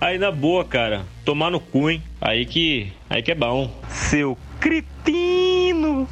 Aí na boa, cara, tomar no cu, hein? Aí que. Aí que é bom. Seu cretino!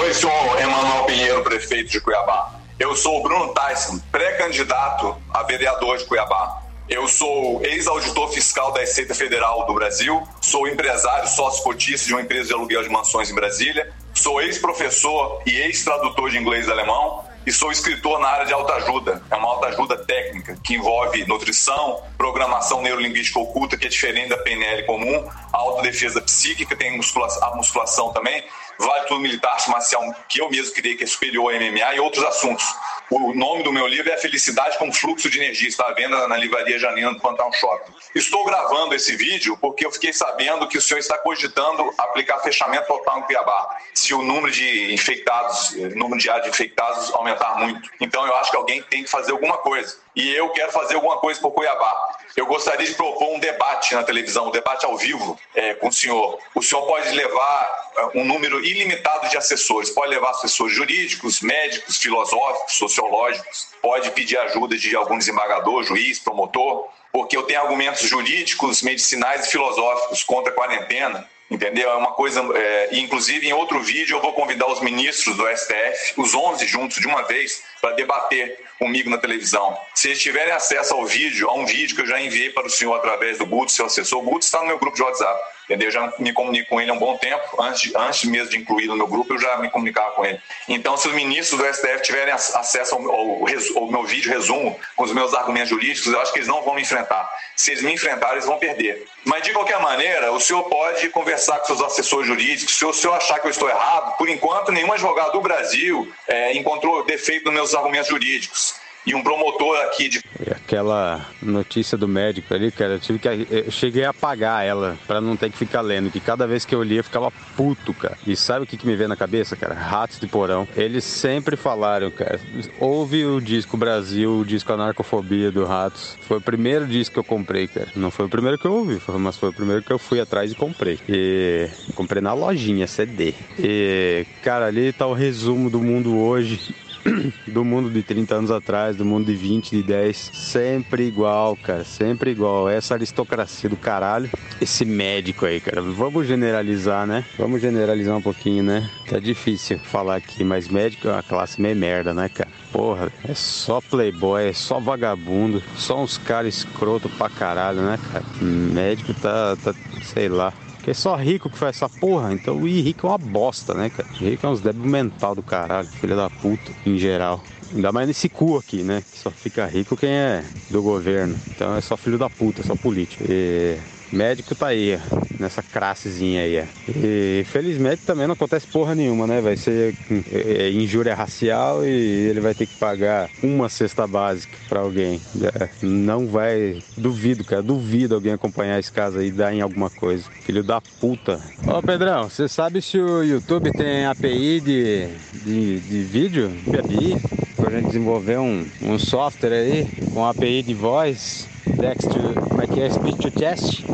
Oi, senhor Emanuel Pinheiro, prefeito de Cuiabá. Eu sou o Bruno Tyson, pré-candidato a vereador de Cuiabá. Eu sou ex-auditor fiscal da Receita Federal do Brasil, sou empresário sócio-cotista de uma empresa de aluguel de mansões em Brasília, sou ex-professor e ex-tradutor de inglês e alemão, e sou escritor na área de autoajuda. É uma autoajuda técnica que envolve nutrição, programação neurolinguística oculta, que é diferente da PNL comum, autodefesa psíquica, tem musculação, a musculação também, vale tudo militar, marcial, que eu mesmo criei, que é superior ao MMA, e outros assuntos. O nome do meu livro é Felicidade com Fluxo de Energia. Está à venda na livraria Janina do Pantanal Shopping. Estou gravando esse vídeo porque eu fiquei sabendo que o senhor está cogitando aplicar fechamento total em Cuiabá. Se o número de infectados, número diário de infectados aumentar muito. Então eu acho que alguém tem que fazer alguma coisa. E eu quero fazer alguma coisa por Cuiabá. Eu gostaria de propor um debate na televisão, um debate ao vivo é, com o senhor. O senhor pode levar é, um número ilimitado de assessores, pode levar assessores jurídicos, médicos, filosóficos, sociológicos, pode pedir ajuda de algum desembargador, juiz, promotor, porque eu tenho argumentos jurídicos, medicinais e filosóficos contra a quarentena entendeu? É uma coisa, é, inclusive em outro vídeo eu vou convidar os ministros do STF, os 11 juntos de uma vez, para debater comigo na televisão. Se eles tiverem acesso ao vídeo, a um vídeo que eu já enviei para o senhor através do Guto, seu assessor, o Guto está no meu grupo de WhatsApp. Entendeu? Eu já me comunico com ele há um bom tempo, antes, de, antes mesmo de incluir no meu grupo, eu já me comunicava com ele. Então, se os ministros do STF tiverem acesso ao, ao, ao meu vídeo resumo com os meus argumentos jurídicos, eu acho que eles não vão me enfrentar. Se eles me enfrentarem, eles vão perder. Mas, de qualquer maneira, o senhor pode conversar com seus assessores jurídicos. Se o senhor achar que eu estou errado, por enquanto, nenhum advogado do Brasil é, encontrou defeito nos meus argumentos jurídicos e um promotor aqui de. Aquela notícia do médico ali, cara, eu tive que. Eu cheguei a apagar ela para não ter que ficar lendo, que cada vez que eu lia eu ficava puto, cara. E sabe o que, que me veio na cabeça, cara? Ratos de porão. Eles sempre falaram, cara. Houve o disco Brasil, o disco Anarcofobia do Ratos. Foi o primeiro disco que eu comprei, cara. Não foi o primeiro que eu ouvi, mas foi o primeiro que eu fui atrás e comprei. E comprei na lojinha, CD. E, cara, ali tá o resumo do mundo hoje do mundo de 30 anos atrás, do mundo de 20, de 10, sempre igual, cara, sempre igual. Essa aristocracia do caralho. Esse médico aí, cara, vamos generalizar, né? Vamos generalizar um pouquinho, né? Tá difícil falar aqui, mas médico é uma classe meio merda, né, cara? Porra, é só playboy, é só vagabundo, só uns caras escroto pra caralho, né, cara? Médico tá, tá sei lá. Porque é só rico que faz essa porra. Então, o rico é uma bosta, né, cara? Rico é uns débil mental do caralho, filha da puta, em geral. Ainda mais nesse cu aqui, né? Só fica rico quem é do governo. Então é só filho da puta, é só político. E médico tá aí, nessa classezinha aí. E felizmente também não acontece porra nenhuma, né? Vai ser é, é, injúria racial e ele vai ter que pagar uma cesta básica para alguém. É, não vai. Duvido, cara, duvido alguém acompanhar esse caso aí e dar em alguma coisa. Filho da puta. Ô Pedrão, você sabe se o YouTube tem API de, de, de vídeo? API? Pra gente desenvolver um, um software aí com API de voz. Dexter, como é que é? Speech to Test?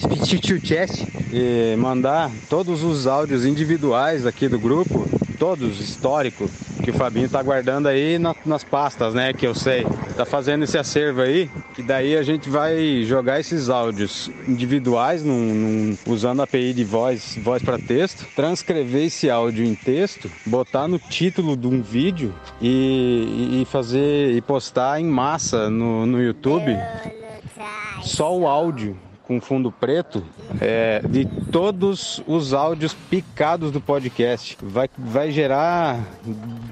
Speech to Test e mandar todos os áudios individuais aqui do grupo, todos históricos, que o Fabinho tá guardando aí na, nas pastas, né? Que eu sei. Tá fazendo esse acervo aí, que daí a gente vai jogar esses áudios individuais num, num, usando a API de voz, voz para texto, transcrever esse áudio em texto, botar no título de um vídeo e, e fazer e postar em massa no, no YouTube só o áudio com fundo preto é, de todos os áudios picados do podcast. Vai, vai gerar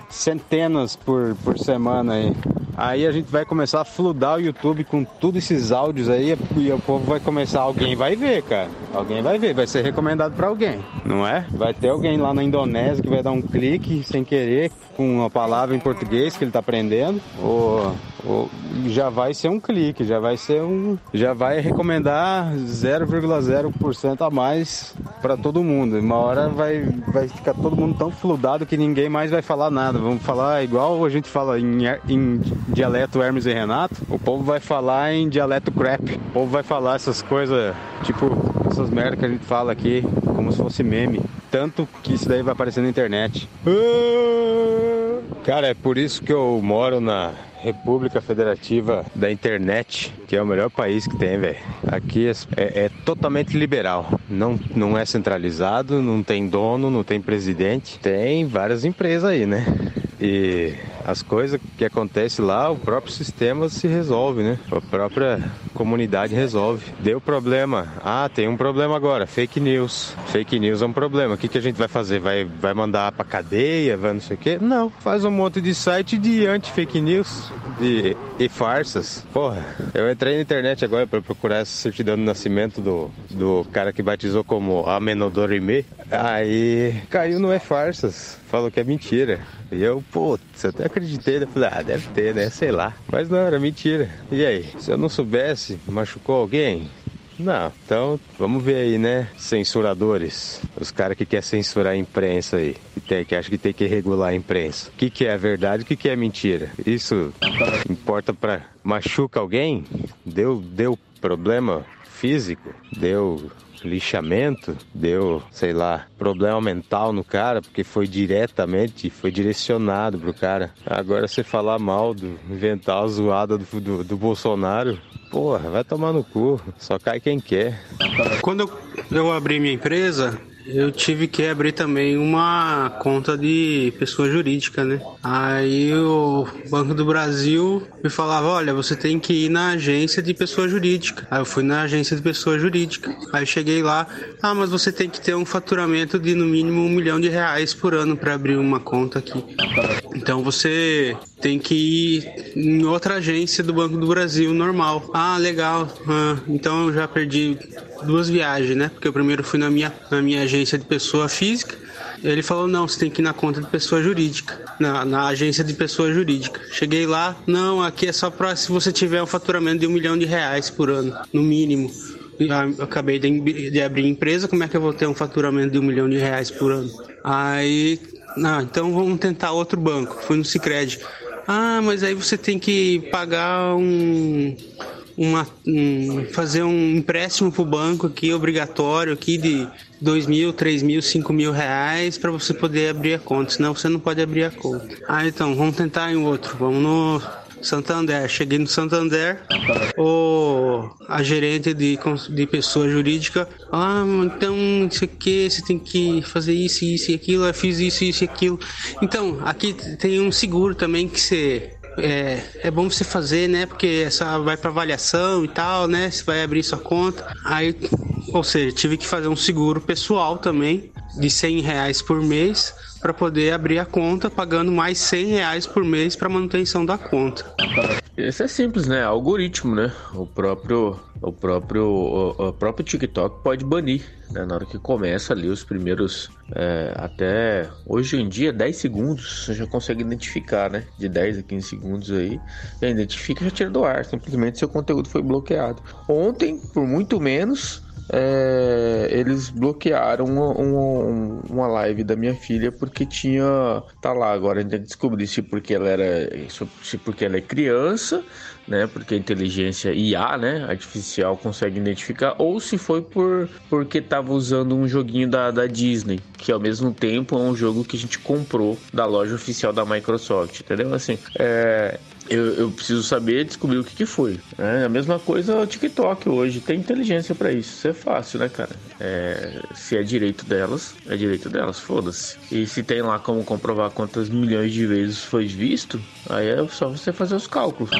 centenas por, por semana aí. Aí a gente vai começar a fludar o YouTube com todos esses áudios aí e o povo vai começar, alguém vai ver, cara. Alguém vai ver, vai ser recomendado para alguém, não é? Vai ter alguém lá na Indonésia que vai dar um clique sem querer com uma palavra em português que ele tá aprendendo, ou, ou já vai ser um clique, já vai ser um, já vai recomendar 0,0% a mais para todo mundo. Uma hora vai, vai ficar todo mundo tão fludado que ninguém mais vai falar nada. Vamos falar igual a gente fala em, em dialeto Hermes e Renato, o povo vai falar em dialeto crap. O povo vai falar essas coisas, tipo, essas merdas que a gente fala aqui, como se fosse meme. Tanto que isso daí vai aparecer na internet. Ah! Cara, é por isso que eu moro na República Federativa da Internet, que é o melhor país que tem, velho. Aqui é, é, é, totalmente liberal. Não, não é centralizado, não tem dono, não tem presidente. Tem várias empresas aí, né? E as coisas que acontecem lá, o próprio sistema se resolve, né? A própria comunidade resolve. Deu problema. Ah, tem um problema agora. Fake news. Fake news é um problema. O que, que a gente vai fazer? Vai, vai mandar pra cadeia? Vai não sei o quê? Não. Faz um monte de site de anti-fake news de, e farsas. Porra, eu entrei na internet agora para procurar essa certidão de nascimento do, do cara que batizou como Amenodorime. Aí caiu no é farsas. Falou que é mentira. E eu, putz, até acreditei, né? Falei, ah, deve ter, né? Sei lá. Mas não, era mentira. E aí? Se eu não soubesse, machucou alguém? Não, então vamos ver aí, né? Censuradores. Os caras que querem censurar a imprensa aí. Que, tem, que acham que tem que regular a imprensa. O que, que é verdade o que, que é mentira? Isso importa para machuca alguém? Deu, deu problema físico? Deu lixamento, deu, sei lá, problema mental no cara, porque foi diretamente, foi direcionado pro cara. Agora você falar mal, do, inventar a zoada do, do, do Bolsonaro, porra, vai tomar no cu, só cai quem quer. Quando eu, eu abri minha empresa, eu tive que abrir também uma conta de pessoa jurídica, né? Aí o Banco do Brasil me falava, olha, você tem que ir na agência de pessoa jurídica. Aí eu fui na agência de pessoa jurídica. Aí cheguei lá, ah, mas você tem que ter um faturamento de no mínimo um milhão de reais por ano para abrir uma conta aqui. Então você tem que ir em outra agência do Banco do Brasil normal. Ah, legal. Ah, então eu já perdi duas viagens, né? Porque eu primeiro fui na minha, na minha agência de pessoa física. Ele falou: não, você tem que ir na conta de pessoa jurídica, na, na agência de pessoa jurídica. Cheguei lá, não, aqui é só para se você tiver um faturamento de um milhão de reais por ano, no mínimo. Eu acabei de, de abrir empresa, como é que eu vou ter um faturamento de um milhão de reais por ano? Aí, não, então vamos tentar outro banco. Fui no Cicred. Ah, mas aí você tem que pagar um uma, um, fazer um empréstimo para o banco aqui, obrigatório aqui de dois mil, três mil, cinco mil reais para você poder abrir a conta, senão você não pode abrir a conta. Ah, então, vamos tentar em outro, vamos no Santander. Cheguei no Santander, o, a gerente de, de pessoa jurídica, ah, então, isso aqui, você tem que fazer isso, isso e aquilo, eu fiz isso, isso e aquilo. Então, aqui tem um seguro também que você é, é bom você fazer, né? Porque essa vai para avaliação e tal, né? Você vai abrir sua conta. Aí, ou seja, tive que fazer um seguro pessoal também de 100 reais por mês para poder abrir a conta, pagando mais 100 reais por mês para manutenção da conta. Isso é simples, né? Algoritmo, né? O próprio, o próprio, o, o próprio TikTok pode banir, né? Na hora que começa ali os primeiros, é, até hoje em dia 10 segundos você já consegue identificar, né? De 10 a 15 segundos aí, já identifica e já tira do ar. Simplesmente seu conteúdo foi bloqueado. Ontem, por muito menos, é, eles bloquearam uma, uma, uma, live da minha filha porque tinha. Tá lá, agora a gente descobrir se porque ela era. Se porque ela é criança, né? Porque a inteligência IA, né? Artificial consegue identificar, ou se foi por porque tava usando um joguinho da, da Disney, que ao mesmo tempo é um jogo que a gente comprou da loja oficial da Microsoft, entendeu? Assim, é, eu, eu, preciso saber descobrir o que, que foi. Né? A mesma coisa o TikTok hoje. Tem inteligência para isso. Isso é fácil, né, cara? É, se é direito delas, é direito delas, foda-se. E se tem lá como comprovar quantas milhões de vezes foi visto, aí é só você fazer os cálculos,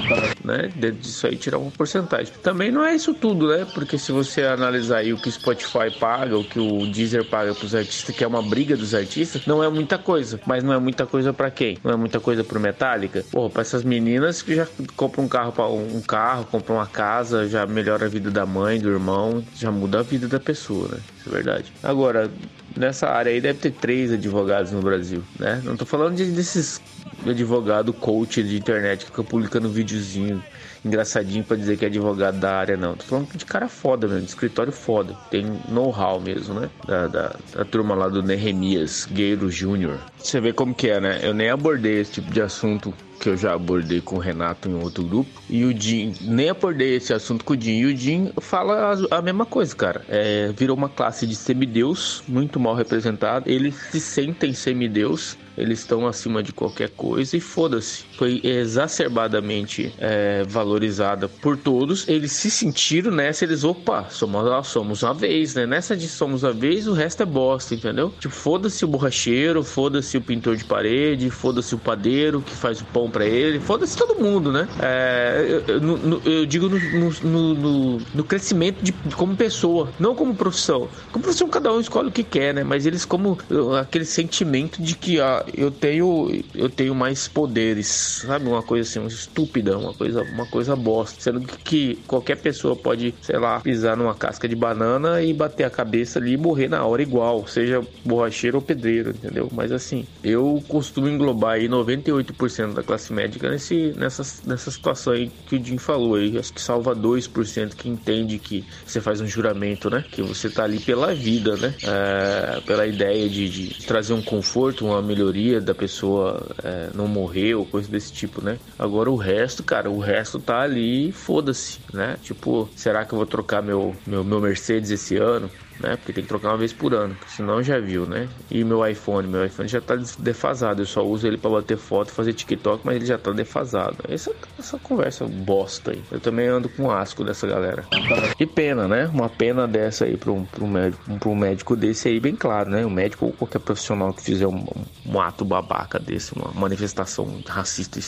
né? Dentro disso aí tirar uma porcentagem. Também não é isso tudo, né? Porque se você analisar aí o que Spotify paga, o que o Deezer paga pros artistas, que é uma briga dos artistas, não é muita coisa. Mas não é muita coisa para quem? Não é muita coisa pro Metallica? Porra, pra essas meninas que já compram um carro um carro, compram uma casa, já melhora a vida da mãe, do irmão, já muda a vida da pessoa, né? Isso é verdade. Agora, nessa área aí deve ter três advogados no Brasil, né? Não tô falando de, desses advogado coach de internet que fica publicando videozinho engraçadinho para dizer que é advogado da área, não. Tô falando de cara foda mesmo, de escritório foda. Tem know-how mesmo, né? Da, da, da, turma lá do Nehemias Gueiro Júnior. Você vê como que é, né? Eu nem abordei esse tipo de assunto que eu já abordei com o Renato em outro grupo. E o Jim, nem abordei esse assunto com o Jim. E o Jim fala a, a mesma coisa, cara. É, virou uma classe de semideus, muito mal representada. Eles se sentem semideus eles estão acima de qualquer coisa e foda-se. Foi exacerbadamente é, valorizada por todos. Eles se sentiram nessa, eles, opa, somos, somos uma vez, né? Nessa de somos uma vez, o resto é bosta, entendeu? Tipo, foda-se o borracheiro, foda-se o pintor de parede, foda-se o padeiro que faz o pão para ele, foda-se todo mundo, né? É, eu, eu, eu, digo no, no, no, no crescimento de, como pessoa, não como profissão. Como profissão, cada um escolhe o que quer, né? Mas eles como aquele sentimento de que ah, eu tenho eu tenho mais poderes, sabe? Uma coisa assim, uma estúpida, uma coisa, uma coisa bosta. Sendo que, que qualquer pessoa pode, sei lá, pisar numa casca de banana e bater a cabeça ali e morrer na hora igual, seja borracheiro ou pedreiro, entendeu? Mas assim, eu costumo englobar aí 98% da classe médica nesse, nessa, nessa situação aí que o Jim falou aí. Acho que salva 2% que entende que você faz um juramento, né? Que você tá ali pela vida, né? É, pela ideia de, de, trazer um conforto, uma melhoria da pessoa é, não morrer ou coisa desse tipo, né? Agora o resto, cara, o resto tá ali, foda-se, né? Tipo, será que eu vou trocar meu, meu, meu Mercedes esse ano? Né? Porque tem que trocar uma vez por ano, senão já viu, né? E meu iPhone, meu iPhone já tá defasado. Eu só uso ele para bater foto, fazer TikTok, mas ele já tá defasado. Essa, essa conversa bosta aí. Eu também ando com asco dessa galera. Que pena, né? Uma pena dessa aí para um, pra um médico, um médico desse aí, bem claro, né? Um médico ou qualquer profissional que fizer um, um ato babaca desse, uma manifestação racista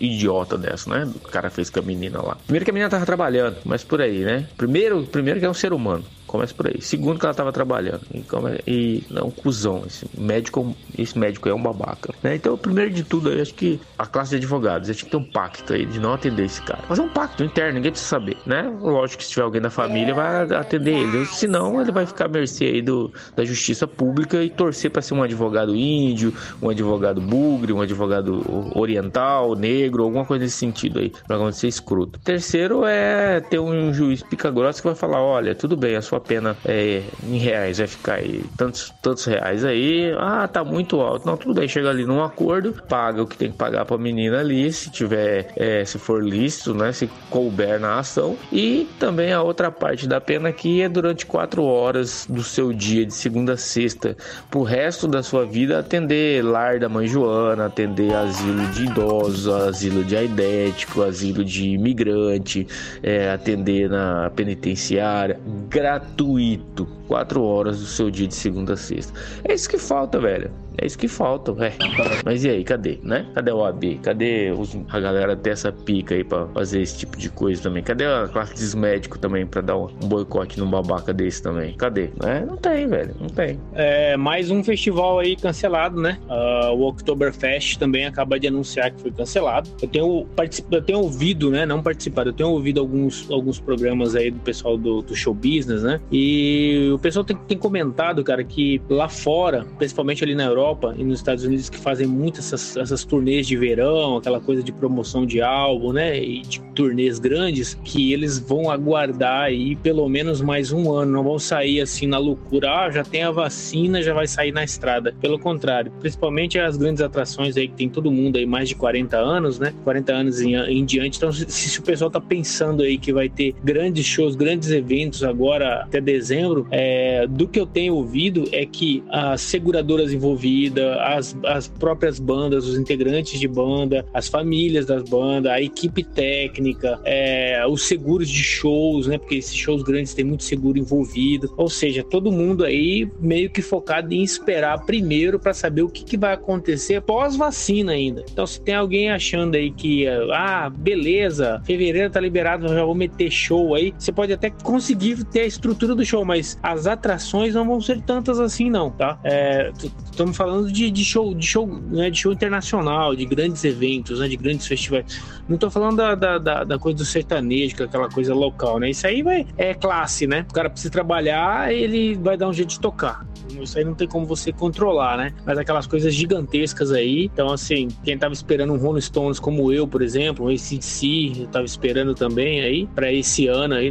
idiota dessa, né? O cara fez com a menina lá. Primeiro que a menina tava trabalhando, mas por aí, né? Primeiro, primeiro que é um ser humano. Começa por aí. Segundo que ela tava trabalhando. E, come... e não, cuzão. Esse médico, esse médico é um babaca. Né? Então, primeiro de tudo, eu acho que a classe de advogados tinha que ter um pacto aí de não atender esse cara. Fazer um pacto interno, ninguém precisa saber, né? Lógico que se tiver alguém da família, vai atender ele. Senão, ele vai ficar à mercê aí do, da justiça pública e torcer para ser um advogado índio, um advogado bugre, um advogado oriental, negro, alguma coisa nesse sentido aí, pra acontecer escroto. Terceiro é ter um juiz pica-grossa que vai falar: olha, tudo bem, a sua pena é, em reais vai ficar aí tantos, tantos reais aí. Ah, tá muito alto. Não, tudo bem, chega ali num acordo, paga o que tem que pagar pra menina ali, se tiver, é, se for lícito, né? Se couber na ação. E também a outra parte da pena que é durante quatro horas do seu dia, de segunda a sexta, pro resto da sua vida, atender lar da mãe Joana, atender asilo de idosos, asilo de aidético, asilo de imigrante, é, atender na penitenciária, gratuito gratuito. Quatro horas do seu dia de segunda a sexta. É isso que falta, velho. É isso que falta, velho. Mas e aí, cadê, né? Cadê o AB? Cadê os, a galera ter essa pica aí pra fazer esse tipo de coisa também? Cadê a classe dos médicos também pra dar um, boicote num babaca desse também? Cadê? É, não tem, velho. Não tem. É, mais um festival aí cancelado, né? Uh, o Oktoberfest também acaba de anunciar que foi cancelado. Eu tenho, eu tenho ouvido, né? Não participado, eu tenho ouvido alguns, alguns programas aí do pessoal do, do show business, né? E o pessoal tem, tem comentado, cara, que lá fora, principalmente ali na Europa, Europa e nos Estados Unidos que fazem muito essas, essas turnês de verão, aquela coisa de promoção de álbum, né? E de turnês grandes, que eles vão aguardar aí pelo menos mais um ano, não vão sair assim na loucura, ah, já tem a vacina, já vai sair na estrada. Pelo contrário, principalmente as grandes atrações aí que tem todo mundo aí mais de 40 anos, né? 40 anos em, em diante. Então, se, se, o pessoal tá pensando aí que vai ter grandes shows, grandes eventos agora até dezembro, é, do que eu tenho ouvido é que as seguradoras envolvidas as, as próprias bandas, os integrantes de banda, as famílias das bandas, a equipe técnica, é, os seguros de shows, né? Porque esses shows grandes tem muito seguro envolvido. Ou seja, todo mundo aí meio que focado em esperar primeiro para saber o que, que vai acontecer pós-vacina ainda. Então, se tem alguém achando aí que, ah, beleza, fevereiro tá liberado, já vou meter show aí, você pode até conseguir ter a estrutura do show, mas as atrações não vão ser tantas assim, não, tá? É, falando de, de show, de show, né, de show internacional, de grandes eventos, né, de grandes festivais. Não tô falando da, da, da, da coisa do sertanejo, que é aquela coisa local, né? Isso aí vai, é classe, né? O cara precisa trabalhar, ele vai dar um jeito de tocar. Isso aí não tem como você controlar, né? Mas aquelas coisas gigantescas aí. Então, assim, quem tava esperando um Rolling Stones como eu, por exemplo, um ACDC, eu tava esperando também aí, para esse ano aí,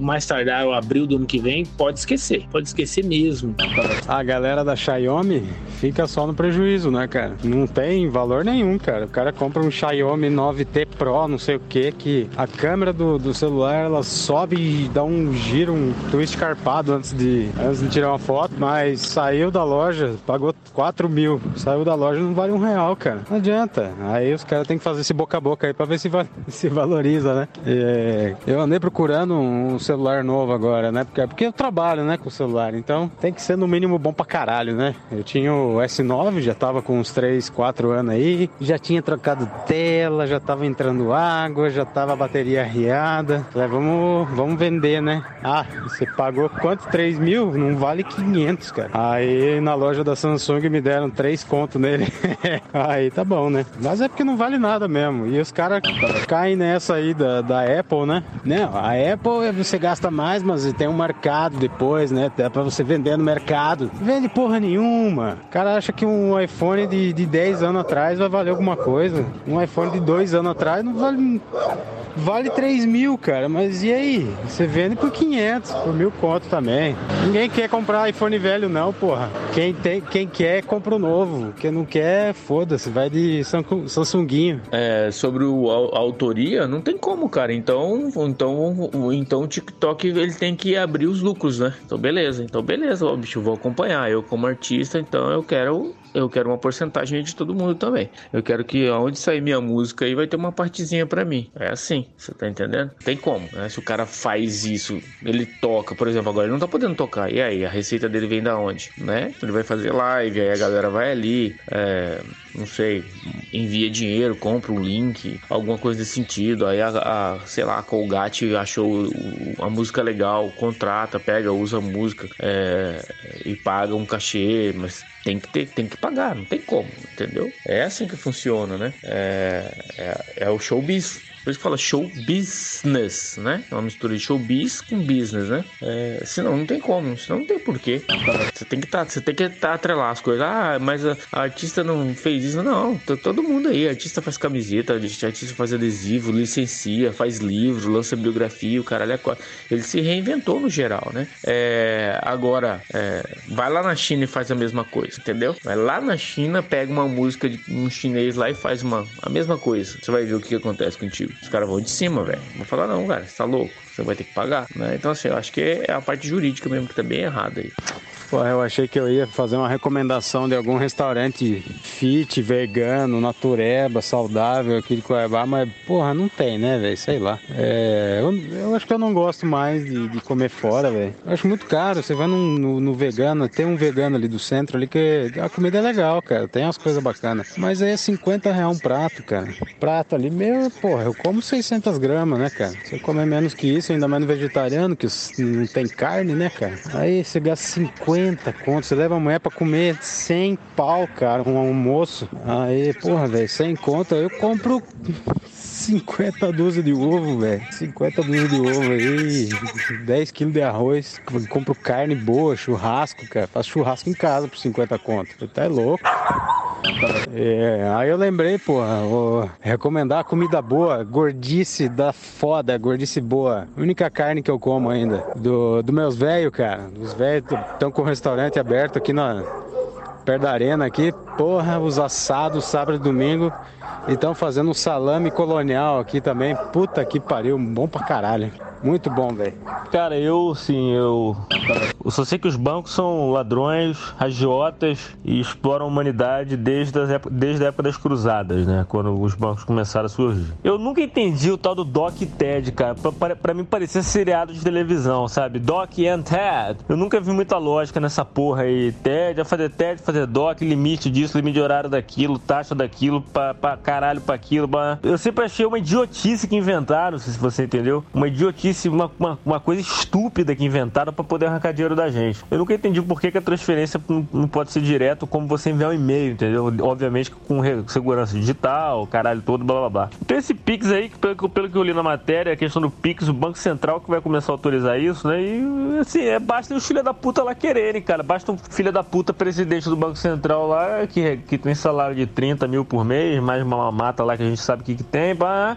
mais tardar o abril do ano que vem, pode esquecer. Pode esquecer mesmo. A galera da Xiaomi fica só no prejuízo, né, cara? Não tem valor nenhum, cara. O cara compra um Xiaomi 9T Pro, não sei o que, que a câmera do, do celular ela sobe e dá um giro, um twist carpado antes de, antes de tirar uma foto, mas saiu da loja, pagou 4 mil. Saiu da loja não vale um real, cara. Não adianta. Aí os caras têm que fazer esse boca a boca aí pra ver se, va se valoriza, né? Eu andei procurando um celular novo agora, né? Porque, porque eu trabalho, né, com o celular. Então tem que ser no mínimo bom pra caralho, né? Eu tinha o S9, já tava com uns 3, 4 anos aí. Já tinha trocado tela, já tava entrando água, já tava a bateria arriada. Falei, vamos, vamos vender, né? Ah, você pagou quanto? 3 mil? Não vale 500, cara. Aí na loja da Samsung me deram 3 conto nele. aí tá bom, né? Mas é porque não vale nada mesmo. E os caras caem nessa aí da, da Apple, né? Não, a Apple você gasta mais, mas tem um mercado depois, né? Dá pra você vender no mercado. Vende porra nenhuma. O cara acha que um iPhone de, de 10 anos atrás vai valer alguma coisa. Um iPhone de 2 anos atrás não vale vale 3 mil, cara. Mas e aí? Você vende por 500, por mil conto também. Ninguém quer comprar iPhone velho, não, porra. Quem, tem, quem quer, compra o novo. Quem não quer, foda-se, vai de Samsunguinho. É, sobre o, a, a, autoria, não tem como, cara. Então, então, então o TikTok ele tem que abrir os lucros, né? Então, beleza. Então, beleza, ó, bicho, vou acompanhar. Eu, como artista, então eu quero eu quero uma porcentagem de todo mundo também. Eu quero que aonde sair minha música aí vai ter uma partezinha para mim. É assim, você tá entendendo? Tem como, né? Se o cara faz isso, ele toca, por exemplo, agora ele não tá podendo tocar. E aí, a receita dele vem da onde, né? Ele vai fazer live, aí a galera vai ali, é, não sei, envia dinheiro, compra um link, alguma coisa desse sentido. Aí a, a sei lá, a Colgate achou a música legal, contrata, pega, usa a música é, e paga um cachê, mas tem que ter, tem que pagar, não tem como, entendeu? É assim que funciona, né? É, é, é o showbiz. Isso que fala show business, né? É uma mistura de showbiz com business, né? É, senão não tem como, senão não tem porquê. Você tem que tá, você tem que tá atrelar as coisas. Ah, mas a, a, artista não fez isso. Não, todo mundo aí. artista faz camiseta, artista faz adesivo, licencia, faz livro, lança biografia, o caralho é Ele se reinventou no geral, né? É, agora, é, vai lá na China e faz a mesma coisa, entendeu? Vai lá na China, pega uma música de um chinês lá e faz uma, a mesma coisa. Você vai ver o que acontece contigo. Os caras vão de cima, velho. Vou falar, não, cara, você tá louco. Você vai ter que pagar, né? Então, assim, eu acho que é a parte jurídica mesmo que tá bem errada aí. Pô, eu achei que eu ia fazer uma recomendação de algum restaurante fit, vegano, natureba, saudável aqui de Cuiabá, mas porra, não tem, né, velho? Sei lá. É, eu, eu, acho que eu não gosto mais de, de comer fora, velho. Acho muito caro. Você vai no, no, no, vegano, tem um vegano ali do centro ali que a comida é legal, cara. Tem umas coisas bacanas. Mas aí é 50 reais um prato, cara. Prato ali, meu, porra, eu como 600 gramas, né, cara? Se eu comer menos que isso, ainda mais no vegetariano, que não tem carne, né, cara? Aí você gasta 50 50 conto. Você leva a mulher pra comer 100 pau, cara, um almoço. Aí, porra, velho, 100 conto, eu compro 50 dúzias de ovo, velho. 50 dúzias de ovo aí, 10 quilos de arroz. Compro carne boa, churrasco, cara. Faço churrasco em casa por 50 conto. Tá louco. É, aí eu lembrei, vou recomendar comida boa, gordice da foda, gordice boa. Única carne que eu como ainda. Do, do meus velhos, cara. Os velhos estão com o restaurante aberto aqui na, perto da arena aqui. Porra, os assados sábado e domingo. E estão fazendo um salame colonial aqui também. Puta que pariu, bom pra caralho. Muito bom, velho. Cara, eu, sim, eu. Eu só sei que os bancos são ladrões, agiotas e exploram a humanidade desde, as desde a época das cruzadas, né? Quando os bancos começaram a surgir. Eu nunca entendi o tal do Doc e Ted, cara. Pra, pra, pra mim parecia seriado de televisão, sabe? Doc and Ted. Eu nunca vi muita lógica nessa porra aí. Ted, fazer Ted, fazer Doc, limite disso, limite de horário daquilo, taxa daquilo, pra, pra caralho pra aquilo. Pra... Eu sempre achei uma idiotice que inventaram, não se você entendeu. Uma idiotice uma, uma, uma coisa estúpida que inventaram para poder arrancar dinheiro da gente. Eu nunca entendi por que, que a transferência não, pode ser direto como você enviar um e-mail, entendeu? Obviamente com segurança digital, caralho todo, blá blá blá. Então esse Pix aí, pelo, pelo que eu li na matéria, a questão do Pix, o Banco Central que vai começar a autorizar isso, né? E assim, é, basta os filhos da puta lá quererem, cara. Basta um filho da puta presidente do Banco Central lá que, que tem salário de 30 mil por mês, mais uma mata lá que a gente sabe o que, que tem, pá.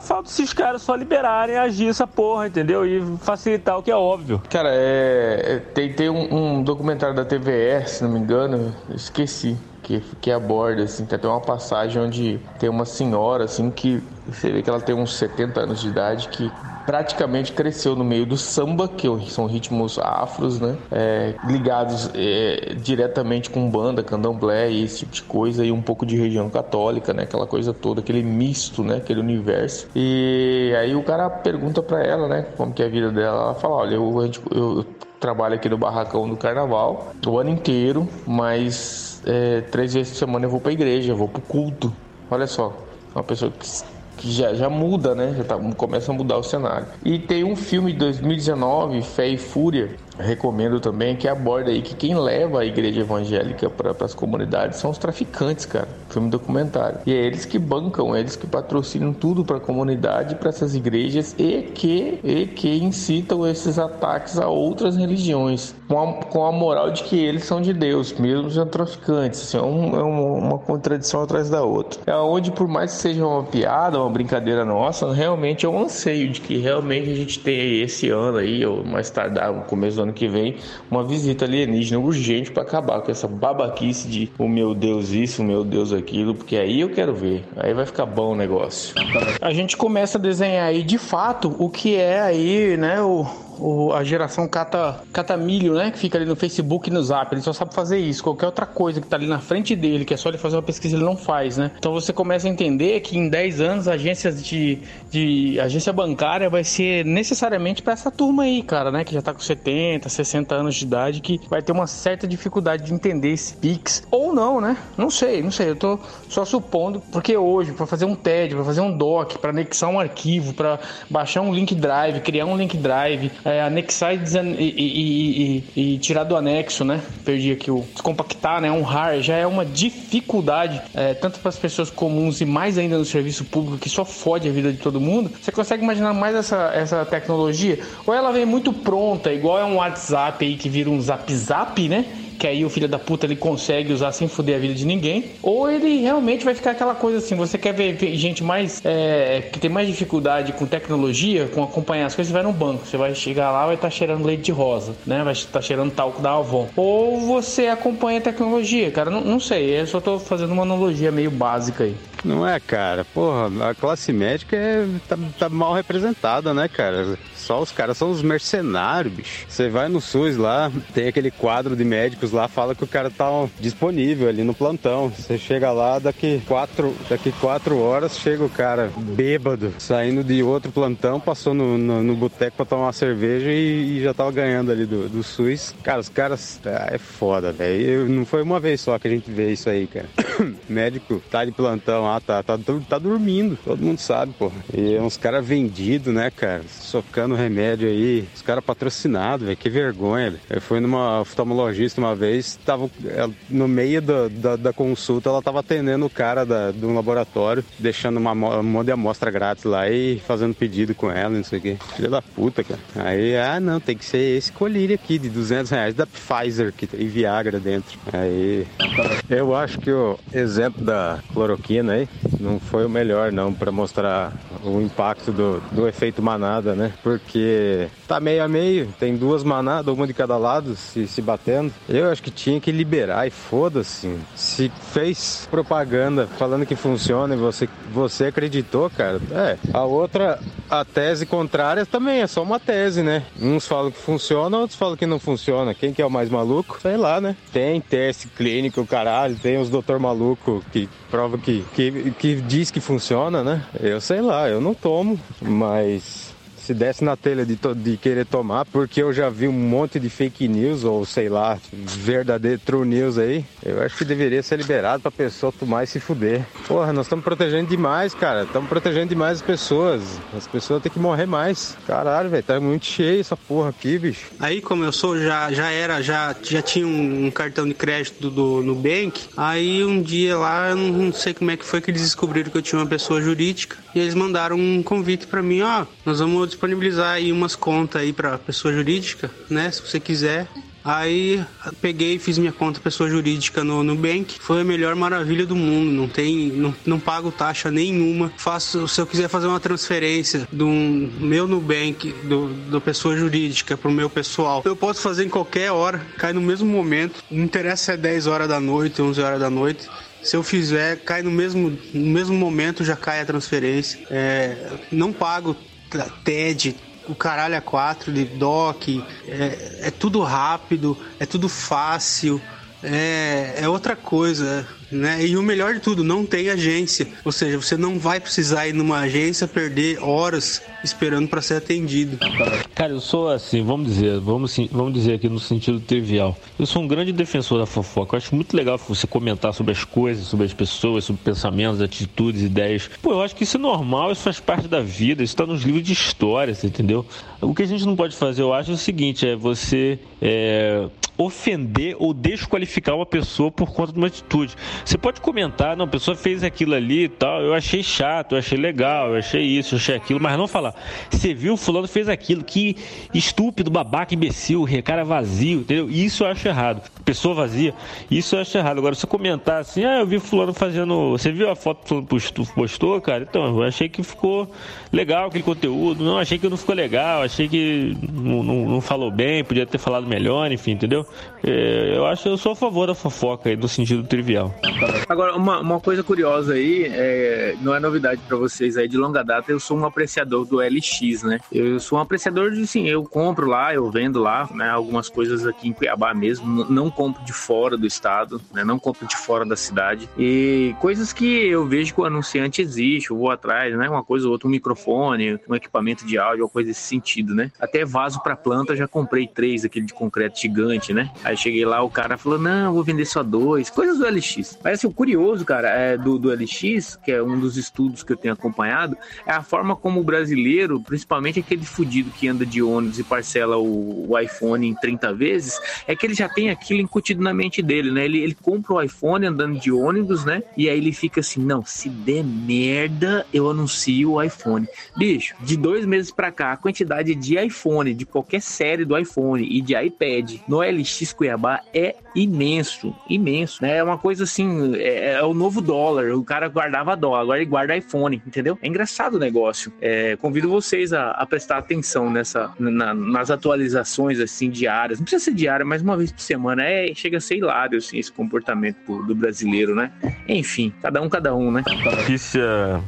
Falta esses caras só liberarem agir essa porra, entendeu? E facilitar o que é óbvio. Cara, é, é tem, tem um, um documentário da TVE, se não me engano, esqueci que, que aborda, assim, tem até uma passagem onde tem uma senhora, assim, que você vê que ela tem uns 70 anos de idade, que praticamente cresceu no meio do samba, que são ritmos afros, né? É, ligados é, diretamente com banda, candomblé e esse tipo de coisa, e um pouco de região católica, né? Aquela coisa toda, aquele misto, né? Aquele universo. E aí o cara pergunta para ela, né? Como que é a vida dela. Ela fala, olha, eu, eu, eu trabalho aqui no barracão do carnaval o ano inteiro, mas é, três vezes por semana eu vou pra igreja, eu vou pro culto. Olha só, uma pessoa que que já, já muda, né? Já tá, começa a mudar o cenário. E tem um filme de 2019, Fé e Fúria, recomendo também, que aborda aí que quem leva a igreja evangélica para as comunidades são os traficantes, cara. Filme documentário. E é eles que bancam, eles que patrocinam tudo para a comunidade, para essas igrejas e que, e que incitam esses ataques a outras religiões, com a, com a moral de que eles são de Deus, mesmo sendo traficantes. Assim, é, um, é uma, uma contradição atrás da outra. É onde, por mais que seja uma piada, uma brincadeira nossa, realmente é um anseio de que realmente a gente tenha esse ano aí, ou mais tardar, no começo do ano que vem, uma visita alienígena urgente para acabar com essa babaquice de o meu Deus isso, o meu Deus aquilo, porque aí eu quero ver. Aí vai ficar bom o negócio. A gente começa a desenhar aí de fato o que é aí, né, o o, a geração cata, cata milho, né? Que fica ali no Facebook e no Zap. Ele só sabe fazer isso. Qualquer outra coisa que tá ali na frente dele, que é só ele fazer uma pesquisa, ele não faz, né? Então você começa a entender que em 10 anos agências de, de agência bancária vai ser necessariamente para essa turma aí, cara, né? Que já tá com 70, 60 anos de idade, que vai ter uma certa dificuldade de entender esse Pix. Ou não, né? Não sei, não sei. Eu tô só supondo, porque hoje, para fazer um TED, para fazer um doc, para anexar um arquivo, para baixar um link drive, criar um link drive, é, anexar e, e, e, e, tirar do anexo, né? Perdi aqui o descompactar, né? Um RAR já é uma dificuldade, é, tanto para as pessoas comuns e mais ainda no serviço público que só fode a vida de todo mundo. Você consegue imaginar mais essa, essa tecnologia? Ou ela vem muito pronta, igual é um WhatsApp aí que vira um Zap Zap, né? Que aí o filho da puta ele consegue usar sem foder a vida de ninguém, ou ele realmente vai ficar aquela coisa assim, você quer ver, gente mais é, que tem mais dificuldade com tecnologia, com acompanhar as coisas, você vai no banco, você vai chegar lá vai estar tá cheirando leite de rosa, né? Vai estar tá cheirando talco da Avon. Ou você acompanha a tecnologia, cara, não, não sei, eu só tô fazendo uma analogia meio básica aí. Não é, cara? Porra, a classe médica é, tá, tá mal representada, né, cara? Só os caras são os mercenários, bicho. Você vai no SUS lá, tem aquele quadro de médicos lá, fala que o cara tá disponível ali no plantão. Você chega lá, daqui quatro, daqui quatro horas chega o cara bêbado, saindo de outro plantão, passou no, no, no boteco pra tomar uma cerveja e, e, já tava ganhando ali do, do SUS. Cara, os caras. Ah, é foda, velho. Não foi uma vez só que a gente vê isso aí, cara. Médico tá de plantão, ah, tá, tá, tá dormindo. Todo mundo sabe, pô. E é uns caras vendidos, né, cara? Socando remédio aí, os caras patrocinados, velho, que vergonha. Eu fui numa oftalmologista uma vez, tava no meio da, da, da, consulta, ela tava atendendo o cara da, de um laboratório, deixando uma, um monte de amostra grátis lá e fazendo pedido com ela, não sei o que. Filha da puta, cara. Aí, ah, não, tem que ser esse colírio aqui de 200 reais da Pfizer, que tem Viagra dentro. Aí, eu acho que o exemplo da cloroquina aí não foi o melhor, não, para mostrar o impacto do, do efeito manada, né? Porque tá meio a meio, tem duas manadas, uma de cada lado, se, se batendo. Eu acho que tinha que liberar e foda-se. Se fez propaganda falando que funciona e você, você acreditou, cara, é. A outra, a tese contrária também é só uma tese, né? Uns falam que funciona, outros falam que não funciona. Quem que é o mais maluco? Sei lá, né? Tem teste clínico, caralho, tem os doutor maluco que prova que, que, que diz que funciona, né? Eu sei lá, eu não tomo, mas se desse na telha de, de querer tomar, porque eu já vi um monte de fake news, ou sei lá, verdadeiro true news aí, eu acho que deveria ser liberado pra pessoa tomar e se fuder. Porra, nós estamos protegendo demais, cara. Estamos protegendo demais as pessoas. As pessoas têm que morrer mais. Caralho, velho, tá muito cheio essa porra aqui, bicho. Aí, como eu sou, já, já era, já, já tinha um, um cartão de crédito do, Nubank. Aí um dia lá, eu não, não sei como é que foi que eles descobriram que eu tinha uma pessoa jurídica. E eles mandaram um convite para mim, ó, nós vamos disponibilizar aí umas contas aí para pessoa jurídica, né? Se você quiser, Aí peguei, fiz minha conta pessoa jurídica no Nubank. Foi a melhor maravilha do mundo. Não tem, não, não pago taxa nenhuma. Faço, se eu quiser fazer uma transferência do meu Nubank, do, do pessoa jurídica pro meu pessoal, eu posso fazer em qualquer hora, cai no mesmo momento. Não interessa se é 10 horas da noite, 11 horas da noite. Se eu fizer, cai no mesmo, no mesmo momento, já cai a transferência. É, não pago TED, o caralho a quatro de dock, é, é tudo rápido, é tudo fácil, é, é outra coisa. Né? E o melhor de tudo, não tem agência. Ou seja, você não vai precisar ir numa agência perder horas esperando para ser atendido. Cara, eu sou assim, vamos dizer, vamos, vamos dizer aqui no sentido trivial. Eu sou um grande defensor da fofoca. Eu acho muito legal você comentar sobre as coisas, sobre as pessoas, sobre pensamentos, atitudes, ideias. Pô, eu acho que isso é normal, isso faz parte da vida, isso está nos livros de história, entendeu? O que a gente não pode fazer, eu acho, é o seguinte: é você é, ofender ou desqualificar uma pessoa por conta de uma atitude. Você pode comentar, não, a pessoa fez aquilo ali e tal, eu achei chato, eu achei legal, eu achei isso, eu achei aquilo, mas não falar, você viu, fulano fez aquilo, que estúpido, babaca, imbecil, cara vazio, entendeu? Isso eu acho errado. Pessoa vazia, isso eu acho errado. Agora, você comentar assim, ah, eu vi fulano fazendo, você viu a foto que fulano postou, postou, cara? Então, eu achei que ficou legal aquele conteúdo, não, achei que não ficou legal, achei que não, não, não falou bem, podia ter falado melhor, enfim, entendeu? É, eu acho, eu sou a favor da fofoca aí, no sentido trivial. Agora, uma, uma coisa curiosa aí, é, não é novidade para vocês aí de longa data, eu sou um apreciador do LX, né? Eu sou um apreciador de, sim, eu compro lá, eu vendo lá, né? Algumas coisas aqui em Cuiabá mesmo, não compro de fora do estado, né? Não compro de fora da cidade. E coisas que eu vejo que o anunciante existe, eu vou atrás, né? Uma coisa ou outra, um microfone, um equipamento de áudio, uma coisa desse sentido, né? Até vaso para planta, já comprei três, aquele de concreto gigante, né? Aí cheguei lá, o cara falou, não, vou vender só dois, coisas do LX. Mas assim, o curioso, cara, é do, do LX, que é um dos estudos que eu tenho acompanhado, é a forma como o brasileiro, principalmente aquele fudido que anda de ônibus e parcela o, o iPhone em 30 vezes, é que ele já tem aquilo incutido na mente dele, né? Ele, ele compra o iPhone andando de ônibus, né? E aí ele fica assim, não, se der merda, eu anuncio o iPhone. Bicho, de dois meses pra cá, a quantidade de iPhone, de qualquer série do iPhone e de iPad no LX Cuiabá é imenso, imenso, né? É uma coisa assim, é, é, o novo dólar. O cara guardava dólar, agora ele guarda iPhone, entendeu? É engraçado o negócio. É, convido vocês a, a, prestar atenção nessa, na, nas atualizações assim diárias. Não precisa ser diária, mas uma vez por semana. É, chega a ser hilário assim, esse comportamento do, do brasileiro, né? Enfim, cada um, cada um, né? Notícia,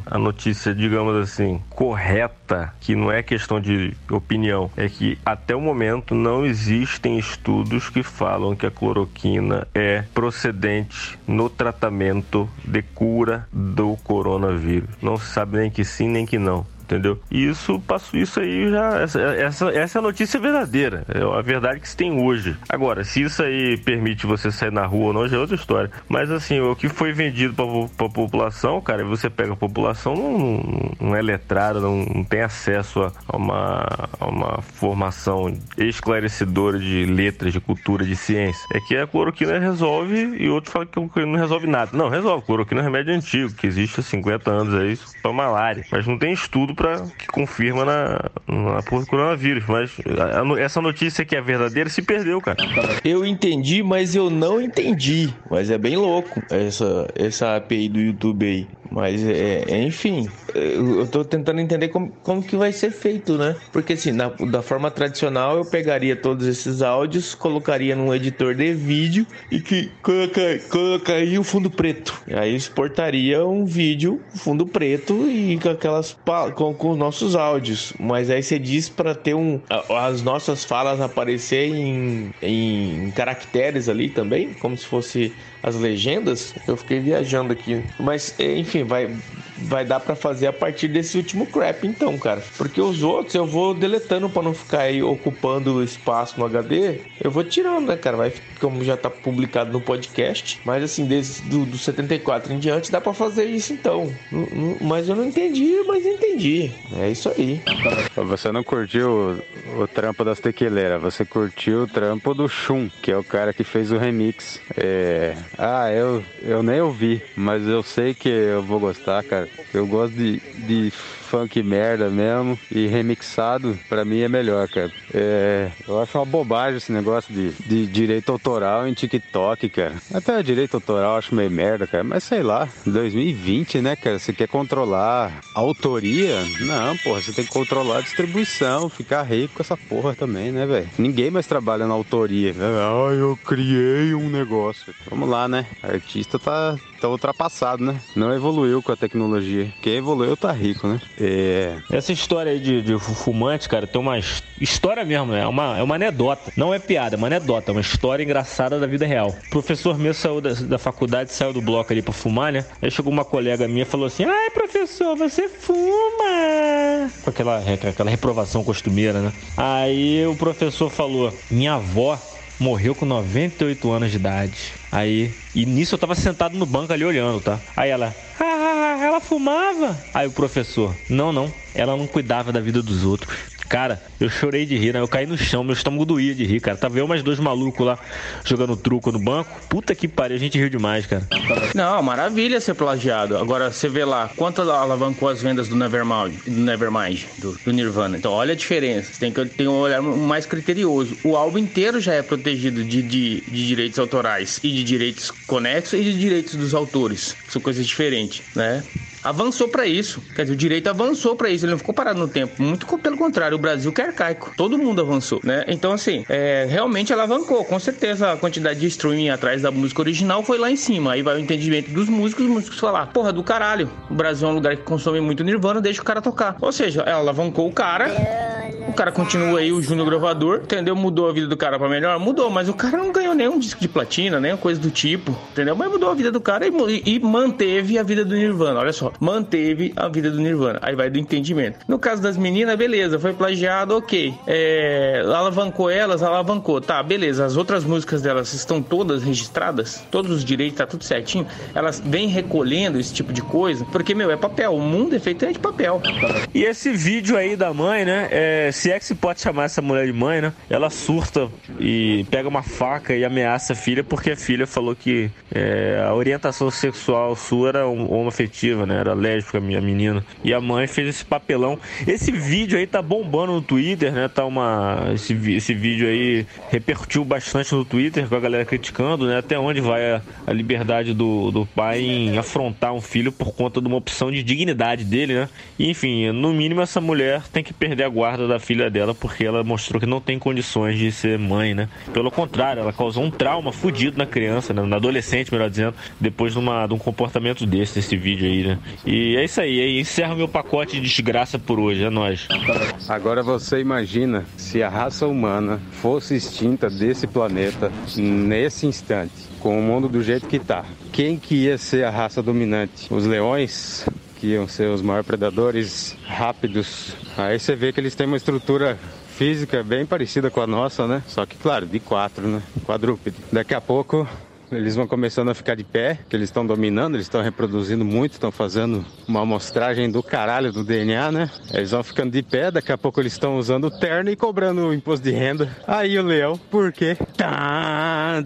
a notícia, digamos assim, correta, que não é questão de opinião, é que até o momento não existem estudos que falam que a cloroquina é procedente no tratamento de cura do coronavírus. Não se sabe nem que sim nem que não entendeu? E isso passou isso aí já essa, essa, é a notícia verdadeira, é a verdade que se tem hoje. Agora, se isso aí permite você sair na rua ou não, já é outra história. Mas assim, o que foi vendido para a população, cara, você pega a população não, não é letrada, não, não tem acesso a, a, uma, a uma formação esclarecedora de letras, de cultura, de ciência. É que a cloroquina resolve e outro fala que não resolve nada. Não, resolve. Cloroquina é remédio antigo, que existe há 50 anos aí para malária, mas não tem estudo estudo para que confirma na, na do coronavírus. Mas a, a, essa notícia que é verdadeira se perdeu, cara. Eu entendi, mas eu não entendi. Mas é bem louco essa, essa API do YouTube aí. Mas, é, é, enfim, eu tô tentando entender como, como que vai ser feito, né? Porque, assim, na, da forma tradicional, eu pegaria todos esses áudios, colocaria num editor de vídeo e que colocaria, colocaria o fundo preto. E aí exportaria um vídeo, fundo preto e com aquelas com, com os nossos áudios. Mas aí você diz para ter um as nossas falas aparecer em, em caracteres ali também, como se fosse as legendas. Eu fiquei viajando aqui. Mas, enfim, vai vai dar para fazer a partir desse último crap, então, cara. Porque os outros eu vou deletando para não ficar aí ocupando espaço no HD. Eu vou tirando, né, cara? Vai como já tá publicado no podcast. Mas assim, desde do, do 74 em diante dá para fazer isso então. Mas eu não entendi, mas entendi. É isso aí. Você não curtiu o, o trampo das tequileiras, você curtiu o trampo do Shun, que é o cara que fez o remix. É... Ah, eu, eu nem ouvi, mas eu sei que eu vou gostar, cara. Eu gosto de, de funk merda mesmo e remixado, pra mim é melhor, cara. É, eu acho uma bobagem esse negócio de, de direito autoral em TikTok, cara. Até direito autoral acho meio merda, cara. Mas sei lá, 2020, né, cara? Você quer controlar a autoria? Não, porra, você tem que controlar a distribuição, ficar rico com essa porra também, né, velho? Ninguém mais trabalha na autoria. Ah, eu criei um negócio. Vamos lá, né? Artista tá, tá ultrapassado, né? Não evoluiu com a tecnologia. Quem evoluiu tá rico, né? É. Essa história aí de, de fumante, cara, tem uma história mesmo, né? É uma, é uma anedota. Não é piada, é uma anedota, é uma história engraçada da vida real. O professor meu saiu da, da faculdade, saiu do bloco ali pra fumar, né? Aí chegou uma colega minha e falou assim: Ai, professor, você fuma! Com aquela, aquela reprovação costumeira, né? Aí o professor falou: Minha avó morreu com 98 anos de idade. Aí, e nisso eu tava sentado no banco ali olhando, tá? Aí ela, ah, ela fumava. Aí o professor, não, não, ela não cuidava da vida dos outros. Cara, eu chorei de rir, né? Eu caí no chão, meu estômago doía de rir, cara. Tava eu mais dois malucos lá jogando truco no banco. Puta que pariu, a gente riu demais, cara. Não, maravilha ser plagiado. Agora, você vê lá, quanto alavancou as vendas do Nevermind, do, Nevermind, do, do Nirvana. Então, olha a diferença. Tem que ter um olhar mais criterioso. O álbum inteiro já é protegido de, de, de direitos autorais e de direitos conexos e de direitos dos autores. São coisas diferentes, né? Avançou para isso. Quer dizer, o direito avançou para isso, ele não ficou parado no tempo. Muito pelo contrário, o Brasil que é arcaico. Todo mundo avançou, né? Então, assim, é, realmente alavancou. Com certeza a quantidade de streaming atrás da música original foi lá em cima. Aí vai o entendimento dos músicos, os músicos falar, porra, do caralho. O Brasil é um lugar que consome muito Nirvana, deixa o cara tocar. Ou seja, ela alavancou o cara. O cara continua aí, o Júnior Gravador, entendeu? Mudou a vida do cara para melhor? Mudou, mas o cara não ganhou nenhum disco de platina, nem coisa do tipo, entendeu? Mas mudou a vida do cara e, e manteve a vida do Nirvana. Olha só, manteve a vida do Nirvana. Aí vai do entendimento. No caso das meninas, beleza, foi plagiado, ok. É, alavancou elas, alavancou. Tá, beleza. As outras músicas delas estão todas registradas, todos os direitos, tá tudo certinho. Elas vêm recolhendo esse tipo de coisa, porque, meu, é papel. O mundo é feito de papel. E esse vídeo aí da mãe, né? É, se é que se pode chamar essa mulher de mãe, né? Ela surta e pega uma faca e ameaça a filha porque a filha falou que é, a orientação sexual sua era homoafetiva, né? Era lésbica, minha menina. E a mãe fez esse papelão. Esse vídeo aí tá bombando no Twitter, né? Tá uma. Esse, esse vídeo aí repercutiu bastante no Twitter com a galera criticando, né? Até onde vai a, a liberdade do, do pai em afrontar um filho por conta de uma opção de dignidade dele, né? E, enfim, no mínimo essa mulher tem que perder a guarda da filha dela porque ela mostrou que não tem condições de ser mãe, né? Pelo contrário, ela causou um trauma fudido na criança, né? na adolescente, melhor dizendo, depois de, uma, de um comportamento desse, nesse vídeo aí, né? E é isso aí, encerra meu pacote de desgraça por hoje, é nóis. Agora você imagina se a raça humana fosse extinta desse planeta nesse instante, com o mundo do jeito que tá. Quem que ia ser a raça dominante? Os leões? que iam ser os maiores predadores rápidos. Aí você vê que eles têm uma estrutura física bem parecida com a nossa, né? Só que, claro, de quatro, né? Quadrúpede. Daqui a pouco eles vão começando a ficar de pé, que eles estão dominando, eles estão reproduzindo muito, estão fazendo uma amostragem do caralho do DNA, né? Eles vão ficando de pé, daqui a pouco eles estão usando o terno e cobrando o imposto de renda. Aí o leão, por quê? Da.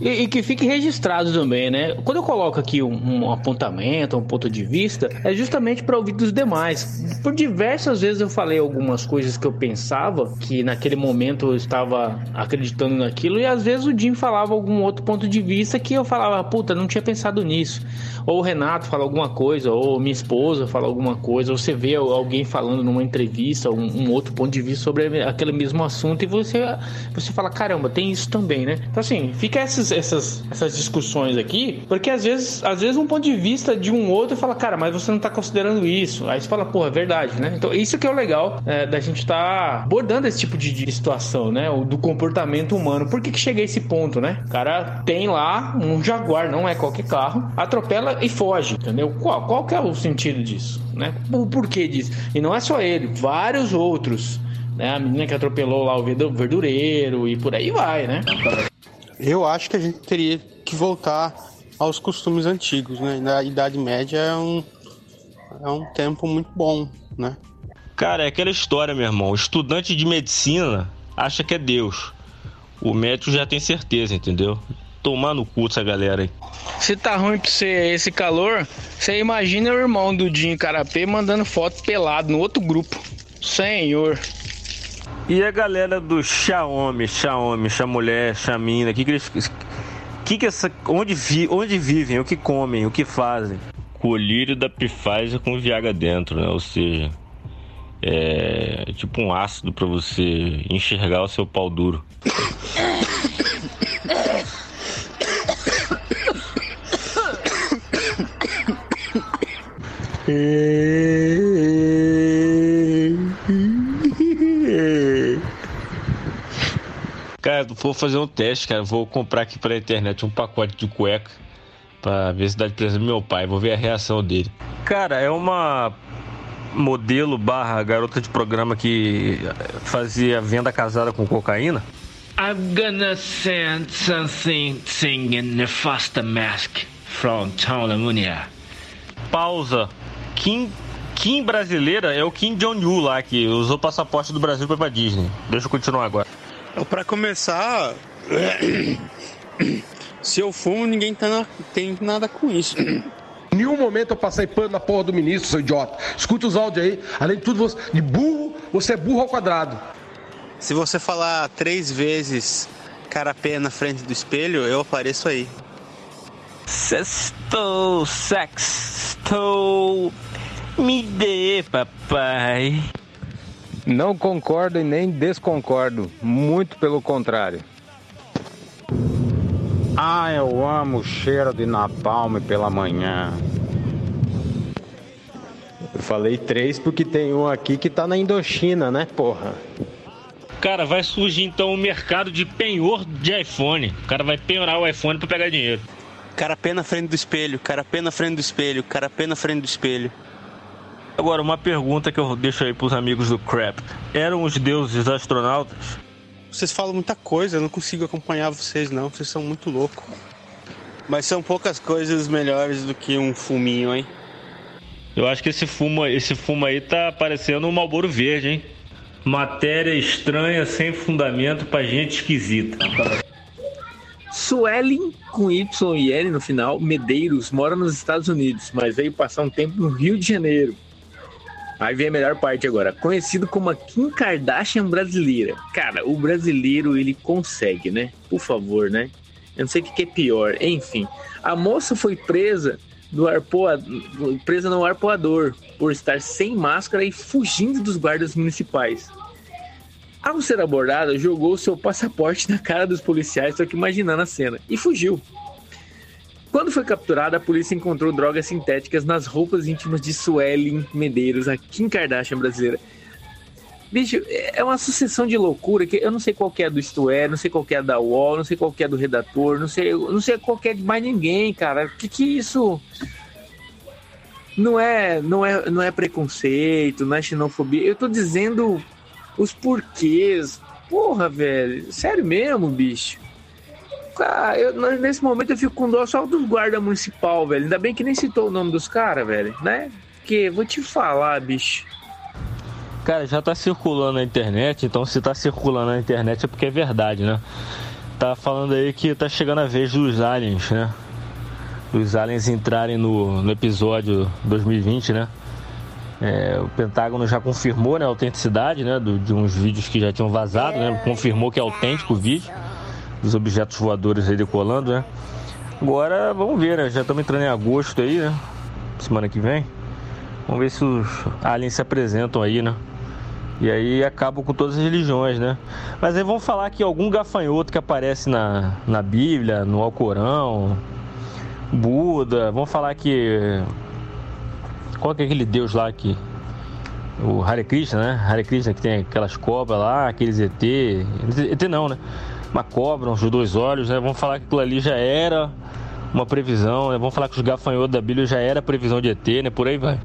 E, e, que fique registrado também, né? Quando eu coloco aqui um, um apontamento, um ponto de vista, é justamente para ouvir dos demais. Por diversas vezes eu falei algumas coisas que eu pensava, que naquele momento eu estava acreditando naquilo, e às vezes o Jim falava algum outro ponto de vista que eu falava, puta, não tinha pensado nisso. Ou o Renato fala alguma coisa, ou minha esposa fala alguma coisa, ou você vê alguém falando numa entrevista, um, um outro ponto de vista sobre aquele mesmo assunto, e você, você fala, caramba, tem isso também, né? Então assim, fica essas, essas, essas discussões aqui, porque às vezes, às vezes um ponto de vista de um outro fala, cara, mas você não tá considerando isso. Aí você fala, porra, é verdade, né? Então isso que é o legal é, da gente tá abordando esse tipo de, de, situação, né? O, do comportamento humano. Por que, que chega a esse ponto, né? O cara tem lá um Jaguar, não é qualquer carro, atropela e foge, entendeu? Qual, qual que é o sentido disso, né? O porquê disso? E não é só ele, vários outros. Né? A menina que atropelou lá o verdureiro e por aí vai, né? Eu acho que a gente teria que voltar aos costumes antigos, né? Na Idade Média é um, é um tempo muito bom, né? Cara, é aquela história, meu irmão. O estudante de medicina acha que é Deus. O médico já tem certeza, entendeu? Tomar no cu essa galera aí. Se tá ruim pra você esse calor, você imagina o irmão do Dinho Carapê mandando foto pelado no outro grupo. Senhor. E a galera do Xiaomi, Xiaomi, Xamulher, Xamina, que que eles que que essa onde vi, onde vivem, o que comem, o que fazem? Colírio da Pfizer com Viagra dentro, né? Ou seja, é tipo um ácido para você enxergar o seu pau duro. Cara, vou fazer um teste, cara. Vou comprar aqui pela internet um pacote de cueca pra ver se dá de presente pro meu pai. Vou ver a reação dele. Cara, é uma modelo barra garota de programa que fazia venda casada com cocaína. I'm gonna send something singing Nefasta Mask from Taunamunia. Pausa. Kim, Kim brasileira é o Kim Jong-un lá, que usou o passaporte do Brasil para ir pra Disney. Deixa eu continuar agora. Pra começar, se eu fumo, ninguém tá na- tem nada com isso. Em nenhum momento eu passei pano na porra do ministro, seu idiota. Escuta os áudios aí. Além de tudo, você, de burro, você é burro ao quadrado. Se você falar três vezes carapé na frente do espelho, eu apareço aí. Sextou, sextou. Me dê, papai. Não concordo e nem desconcordo. Muito pelo contrário. Ah, eu amo o cheiro de napalm pela manhã. Eu falei três porque tem um aqui que tá na Indochina, né, porra? Cara, vai surgir então o mercado de penhor de iPhone. O cara vai penhorar o iPhone pra pegar dinheiro. Carapé na frente do espelho, carapé na frente do espelho, carapé na frente do espelho. Agora, uma pergunta que eu deixo aí pros amigos do Crap. Eram os deuses astronautas? Vocês falam muita coisa, eu não consigo acompanhar vocês não, vocês são muito loucos. Mas são poucas coisas melhores do que um fuminho, hein? Eu acho que esse fumo, esse fumo aí tá parecendo um Malboro Verde, hein? Matéria estranha, sem fundamento pra gente esquisita. Suelen, com Y e L no final, Medeiros, mora nos Estados Unidos, mas veio passar um tempo no Rio de Janeiro. Aí vem a melhor parte agora. Conhecido como a Kim Kardashian brasileira. Cara, o brasileiro ele consegue, né? Por favor, né? Eu não sei o que é pior. Enfim, a moça foi presa do arpoa... presa no arpoador por estar sem máscara e fugindo dos guardas municipais. Ao ser abordada, jogou seu passaporte na cara dos policiais, só que imaginando a cena, e fugiu. Quando foi capturada, a polícia encontrou drogas sintéticas nas roupas íntimas de Suelen Medeiros, a Kim Kardashian brasileira. Bicho, é uma sucessão de loucura que eu não sei qual é do Isto É, não sei qual é da UOL, não sei qual é do redator, não sei, não sei qual é de mais ninguém, cara. Que que isso não é, não é, não é preconceito, não é xenofobia. Eu tô dizendo os porquês. Porra, velho, sério mesmo, bicho. Cara, eu, nesse momento eu fico com dó só dos guarda municipal, velho. Ainda bem que nem citou o nome dos caras, velho, né? Porque vou te falar, bicho. Cara, já tá circulando na internet, então se tá circulando na internet é porque é verdade, né? Tá falando aí que tá chegando a vez dos aliens, né? Os aliens entrarem no, no episódio 2020, né? É, o Pentágono já confirmou né, a autenticidade né, do, de uns vídeos que já tinham vazado, né? Confirmou que é autêntico o vídeo dos objetos voadores aí decolando, né? Agora vamos ver, né? Já estamos entrando em agosto aí, né? Semana que vem. Vamos ver se os aliens se apresentam aí, né? E aí acabam com todas as religiões, né? Mas aí vamos falar que algum gafanhoto que aparece na, na Bíblia, no Alcorão, Buda, vamos falar que. Qual que é aquele deus lá que. O Hare Krishna, né? Hare Krishna que tem aquelas cobras lá, aqueles ET. ET não, né? Uma cobra, os dois olhos, né? Vamos falar que aquilo ali já era uma previsão, né? Vamos falar que os gafanhotos da Bíblia já era previsão de ET, né? Por aí vai.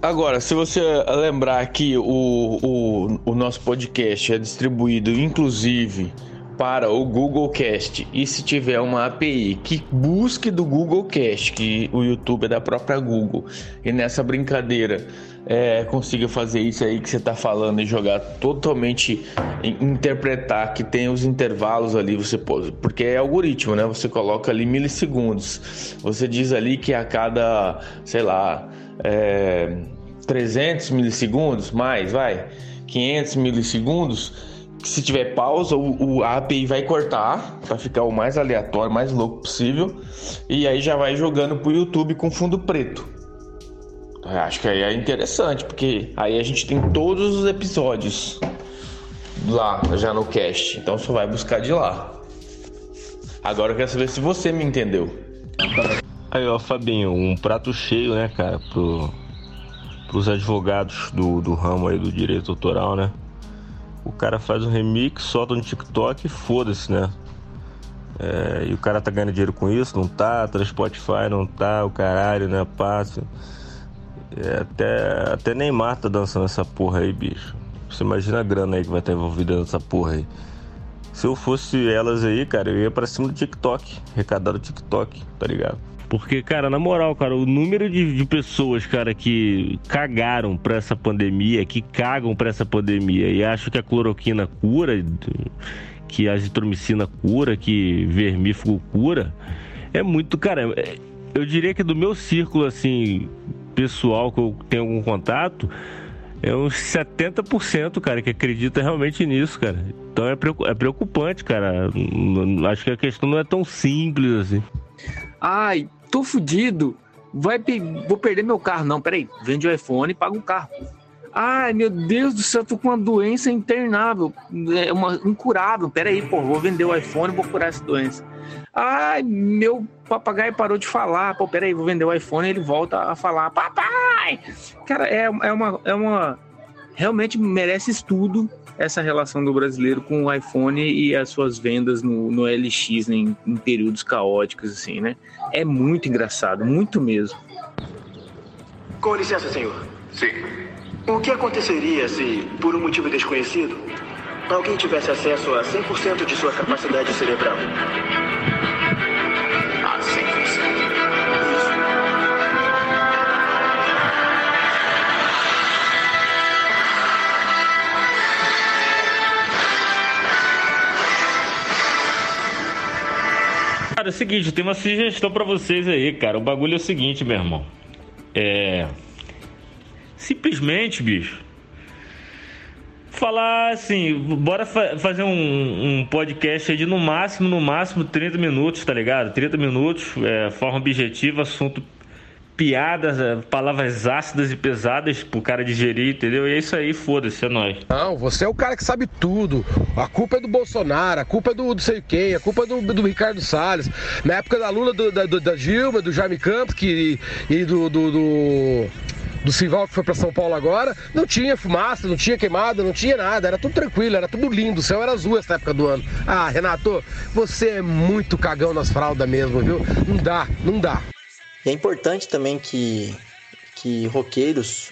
Agora, se você lembrar que o, o, o nosso podcast é distribuído, inclusive, para o Google Cast, e se tiver uma API que busque do Google Cast, que o YouTube é da própria Google, e nessa brincadeira é, consiga fazer isso aí que você tá falando e jogar totalmente, interpretar que tem os intervalos ali, você pode, porque é algoritmo, né? Você coloca ali milissegundos. Você diz ali que a cada, sei lá, é, 300 milissegundos, mais, vai, 500 milissegundos. Se tiver pausa, o, o a API vai cortar para ficar o mais aleatório, mais louco possível, e aí já vai jogando pro YouTube com fundo preto. Acho que aí é interessante, porque aí a gente tem todos os episódios lá já no cast, então só vai buscar de lá. Agora eu quero saber se você me entendeu. Aí, ó, Fabinho, um prato cheio, né, cara, pro, pros advogados do, do ramo aí do direito autoral, né? O cara faz um remix, solta no TikTok e foda-se, né? É, e o cara tá ganhando dinheiro com isso, não tá? Tá no Spotify, não tá? O caralho, né? Passa. É, até, até Neymar tá dançando essa porra aí, bicho. Você imagina a grana aí que vai estar envolvida nessa porra aí. Se eu fosse elas aí, cara, eu ia pra cima do TikTok. Recadar do TikTok, tá ligado? Porque, cara, na moral, cara, o número de, de, pessoas, cara, que cagaram pra essa pandemia, que cagam pra essa pandemia e acham que a cloroquina cura, que a azitromicina cura, que vermífugo cura, é muito, cara. É, eu diria que do meu círculo, assim, pessoal que eu tenho algum contato, é uns 70%, cara, que acredita realmente nisso, cara. Então é, é preocupante, cara. Acho que a questão não é tão simples assim. Ai, tô fudido. Vai, vou perder meu carro. Não, peraí. Vende o iPhone e paga um carro. Ai, meu Deus do céu, tô com uma doença internável, é uma incurável. Peraí, pô, vou vender o iPhone e vou curar essa doença. Ai, meu papagaio parou de falar. Pô, peraí, vou vender o iPhone e ele volta a falar. Papai! Cara, é, é, uma, é uma. Realmente merece estudo essa relação do brasileiro com o iPhone e as suas vendas no, no LX né, em, em períodos caóticos, assim, né? É muito engraçado, muito mesmo. Com licença, senhor. Sim. O que aconteceria se, por um motivo desconhecido, alguém tivesse acesso a 100% de sua capacidade cerebral? Cara, é o seguinte, tem uma sugestão para vocês aí, cara. O bagulho é o seguinte, meu irmão. É. Simplesmente, bicho. Falar assim, bora fa fazer um, um, podcast aí de no máximo, no máximo 30 minutos, tá ligado? 30 minutos, é, forma objetiva, assunto piadas, é, palavras ácidas e pesadas pro cara digerir, entendeu? E é isso aí, foda-se, é nóis. Não, você é o cara que sabe tudo. A culpa é do Bolsonaro, a culpa é do, do sei quem, a culpa é do, do Ricardo Salles. Na época da Lula, do, da, da Dilma, do Jaime Campos que, e do, do, do do Sival que foi para São Paulo agora, não tinha fumaça, não tinha queimada, não tinha nada, era tudo tranquilo, era tudo lindo, o céu era azul essa época do ano. Ah, Renato, você é muito cagão nas fraldas mesmo, viu? Não dá, não dá. E é importante também que, que roqueiros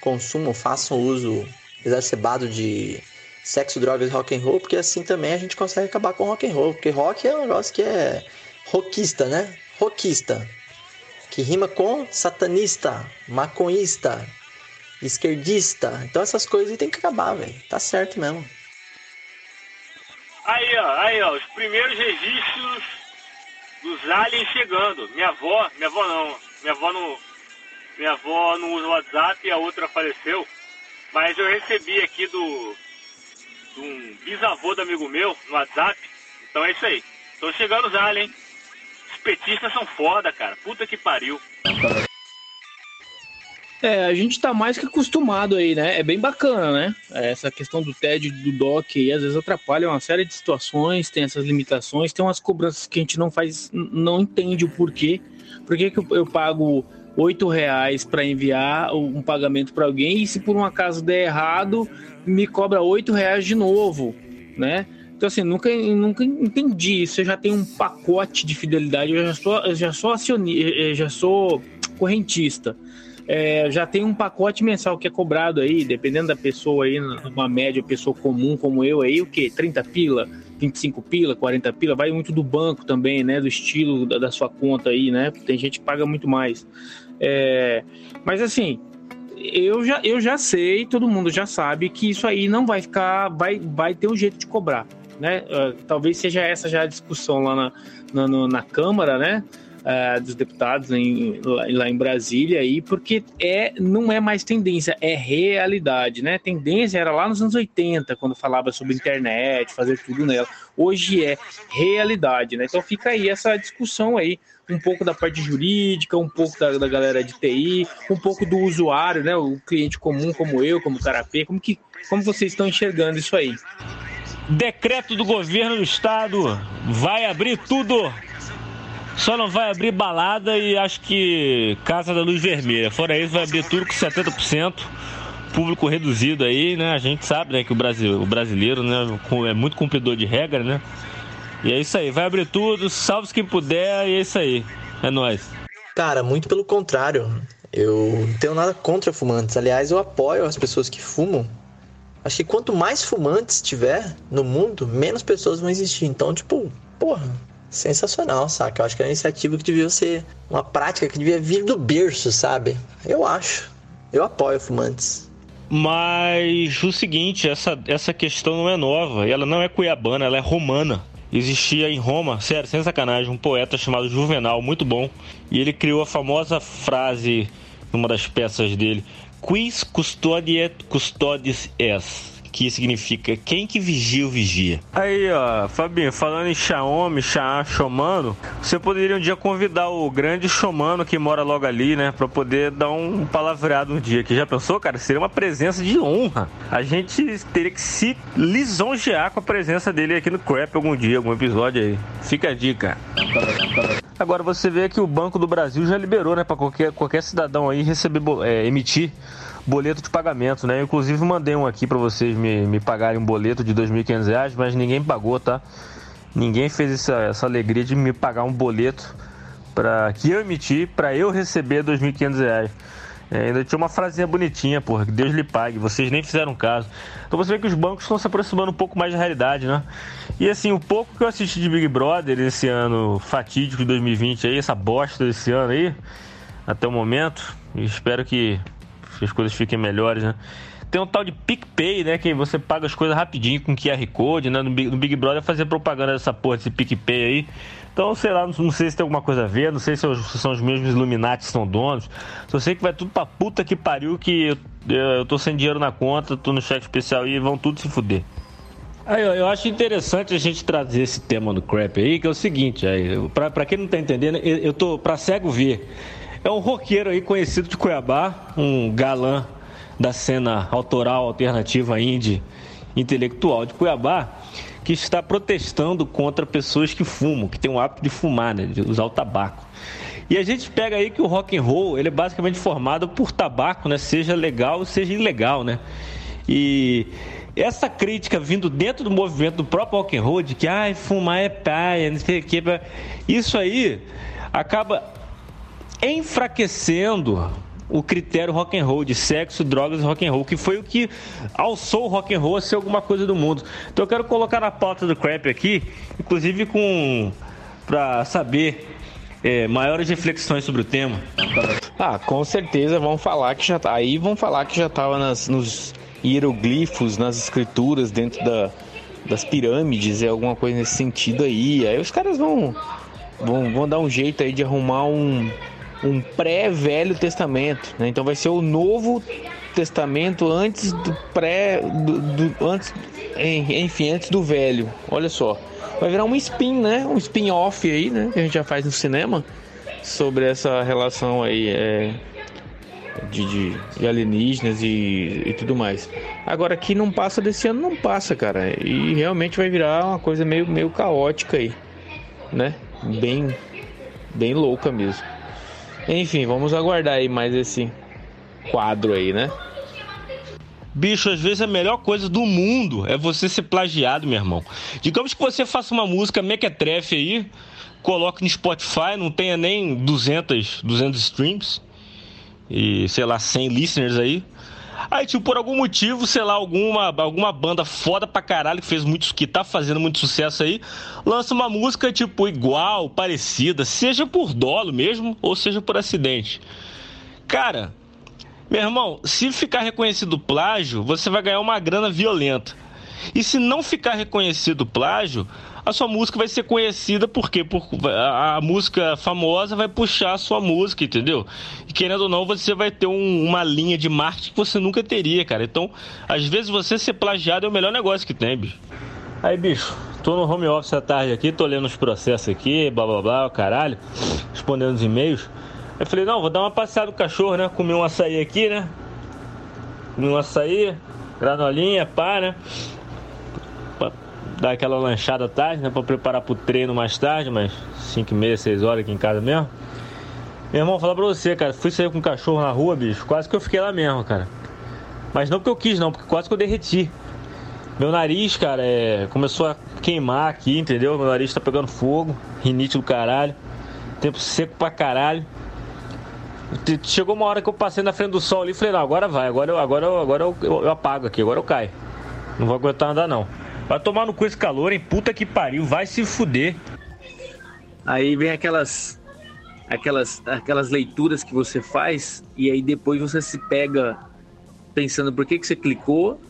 consumam, façam uso exacerbado de sexo, drogas e rock and roll, porque assim também a gente consegue acabar com rock and roll, porque rock é um negócio que é rockista, né? Rockista, que rima com satanista, maconhista, esquerdista. Então essas coisas tem que acabar, velho. Tá certo mesmo. Aí, ó, aí, ó, os primeiros registros dos aliens chegando. Minha avó, minha avó não, minha avó não, minha avó não usa WhatsApp e a outra faleceu. Mas eu recebi aqui do, de um bisavô do amigo meu no WhatsApp. Então é isso aí. Tô chegando os aliens. Petistas são foda, cara. Puta que pariu. É, a gente tá mais que acostumado aí, né? É bem bacana, né? Essa questão do TED do DOC aí, às vezes atrapalha uma série de situações, tem essas limitações, tem umas cobranças que a gente não faz, não entende o porquê. Por que, que eu, eu pago oito reais para enviar um pagamento para alguém e se por um acaso der errado, me cobra oito reais de novo, né? Então, assim, nunca, nunca entendi isso. Eu já tenho um pacote de fidelidade, eu já sou, eu já sou acionista, já sou correntista é, já tem um pacote mensal que é cobrado aí, dependendo da pessoa aí, uma média pessoa comum como eu aí, o que? 30 pila, 25 pila, 40 pila, vai muito do banco também, né? Do estilo da, da sua conta aí, né? Tem gente que paga muito mais. É, mas assim, eu já, eu já sei, todo mundo já sabe que isso aí não vai ficar, vai, vai ter um jeito de cobrar, né? Uh, talvez seja essa já a discussão lá na, na, na Câmara, né? Uh, dos deputados em, lá, lá, em Brasília aí, porque é, não é mais tendência, é realidade, né? Tendência era lá nos anos 80, quando falava sobre internet, fazer tudo nela. Hoje é realidade, né? Então fica aí essa discussão aí um pouco da parte jurídica, um pouco da, da galera de TI, um pouco do usuário, né? O cliente comum como eu, como Carapê, como que como vocês estão enxergando isso aí? Decreto do governo do estado vai abrir tudo. Só não vai abrir balada e acho que Casa da Luz Vermelha. Fora isso, vai abrir tudo com 70%. Público reduzido aí, né? A gente sabe, né, que o, Brasil, o brasileiro, né, é muito cumpridor de regra, né? E é isso aí, vai abrir tudo, salve quem puder, e é isso aí. É nóis. Cara, muito pelo contrário. Eu não tenho nada contra fumantes. Aliás, eu apoio as pessoas que fumam. Acho que quanto mais fumantes tiver no mundo, menos pessoas vão existir. Então, tipo, porra, sensacional, saca? Eu acho que é uma iniciativa que devia ser uma prática que devia vir do berço, sabe? Eu acho. Eu apoio fumantes. Mas o seguinte, essa, essa questão não é nova. Ela não é cuiabana, ela é romana existia em Roma, sério, sem sacanagem, um poeta chamado Juvenal, muito bom, e ele criou a famosa frase numa das peças dele: Quis custodiet custodis es que significa quem que vigia o vigia. Aí, ó, Fabinho, falando em Xiaomi, Xia, Xomano, você poderia um dia convidar o grande Xomano que mora logo ali, né, para poder dar um palavreado um dia. Que já pensou, cara? Seria uma presença de honra. A gente teria que se lisonjear com a presença dele aqui no Crap algum dia, algum episódio aí. Fica a dica. Agora você vê que o Banco do Brasil já liberou, né, para qualquer, qualquer cidadão aí receber, é, emitir boleto de pagamento, né? Eu, inclusive mandei um aqui para vocês me, me pagarem um boleto de R$ 2.500, mas ninguém pagou, tá? Ninguém fez essa, essa alegria de me pagar um boleto para que eu emitir para eu receber R$ 2.500. É, ainda tinha uma frasinha bonitinha, porra, que Deus lhe pague, vocês nem fizeram caso. Então você vê que os bancos estão se aproximando um pouco mais da realidade, né? E assim, o pouco que eu assisti de Big Brother esse ano fatídico de 2020 aí, essa bosta desse ano aí, até o momento, espero que que as coisas fiquem melhores, né? Tem um tal de PicPay, né? Que você paga as coisas rapidinho com QR Code, né? No Big, no Big Brother fazer propaganda dessa porra, desse PicPay aí. Então, sei lá, não, não, sei se tem alguma coisa a ver, não sei se, eu, se são os mesmos Illuminati que são donos. Só sei que vai tudo pra puta que pariu, que eu, eu tô sem dinheiro na conta, tô no cheque especial e vão tudo se fuder. Aí, eu acho interessante a gente trazer esse tema do crap aí, que é o seguinte, aí, pra, pra quem não tá entendendo, eu, eu tô pra cego ver. É um roqueiro aí conhecido de Cuiabá, um galã da cena autoral, alternativa, indie, intelectual de Cuiabá, que está protestando contra pessoas que fumam, que têm o hábito de fumar, né, de usar o tabaco. E a gente pega aí que o rock and roll, ele é basicamente formado por tabaco, né, seja legal, seja ilegal, né? E essa crítica vindo dentro do movimento do próprio rock and roll de que ai, fumar é paia, não sei o que, isso aí acaba enfraquecendo o critério rock and roll de sexo, drogas e rock and roll, que foi o que alçou o rock and roll a ser alguma coisa do mundo. Então eu quero colocar na pauta do crap aqui, inclusive com para saber é, maiores reflexões sobre o tema. Ah, com certeza vão falar que já tá, aí vão falar que já estava nos hieroglifos, nas escrituras dentro da, das pirâmides, é alguma coisa nesse sentido aí. Aí os caras vão vão, vão dar um jeito aí de arrumar um um pré-Velho Testamento. Né? Então vai ser o Novo Testamento antes do pré, do, do, antes, enfim, antes do Velho. Olha só, vai virar um spin, né? Um spin-off aí, né? Que a gente já faz no cinema sobre essa relação aí é, de, de, de, alienígenas e, e tudo mais. Agora aqui não passa desse ano, não passa, cara. E realmente vai virar uma coisa meio, meio caótica aí, né? Bem, bem louca mesmo. Enfim, vamos aguardar aí mais esse quadro aí, né? Bicho, às vezes a melhor coisa do mundo é você ser plagiado, meu irmão. Digamos que você faça uma música mequetrefe aí, coloque no Spotify, não tenha nem 200, 200 streams e, sei lá, 100 listeners aí. Aí, tipo, por algum motivo, sei lá, alguma, alguma banda foda pra caralho que fez muito, que tá fazendo muito sucesso aí, lança uma música, tipo, igual, parecida, seja por dolo mesmo, ou seja por acidente. Cara, Meu irmão, se ficar reconhecido plágio, você vai ganhar uma grana violenta. E se não ficar reconhecido plágio, a sua música vai ser conhecida porque por, a, a, música famosa vai puxar a sua música, entendeu? E querendo ou não, você vai ter um, uma linha de marketing que você nunca teria, cara. Então, às vezes você ser plagiado é o melhor negócio que tem, bicho. Aí, bicho, tô no home office à tarde aqui, tô lendo os processos aqui, blá blá blá, caralho, respondendo os e-mails. Eu falei, não, vou dar uma passeada no cachorro, né? Comi um açaí aqui, né? Comi um açaí, granolinha, pá, né? Dar aquela lanchada tarde, né? Pra preparar pro treino mais tarde, mas 5 e meia, 6 horas aqui em casa mesmo. Meu irmão, falar pra você, cara, fui sair com um cachorro na rua, bicho, quase que eu fiquei lá mesmo, cara. Mas não porque eu quis, não, porque quase que eu derreti. Meu nariz, cara, é... começou a queimar aqui, entendeu? Meu nariz tá pegando fogo, rinite do caralho, tempo seco pra caralho. Chegou uma hora que eu passei na frente do sol ali e falei, não, agora vai, agora, eu, agora, eu, agora eu, eu, eu apago aqui, agora eu caio. Não vou aguentar andar não. Vai tomar no cu esse calor, hein? Puta que pariu, vai se fuder. Aí vem aquelas aquelas aquelas leituras que você faz e aí depois você se pega pensando por que, que você clicou,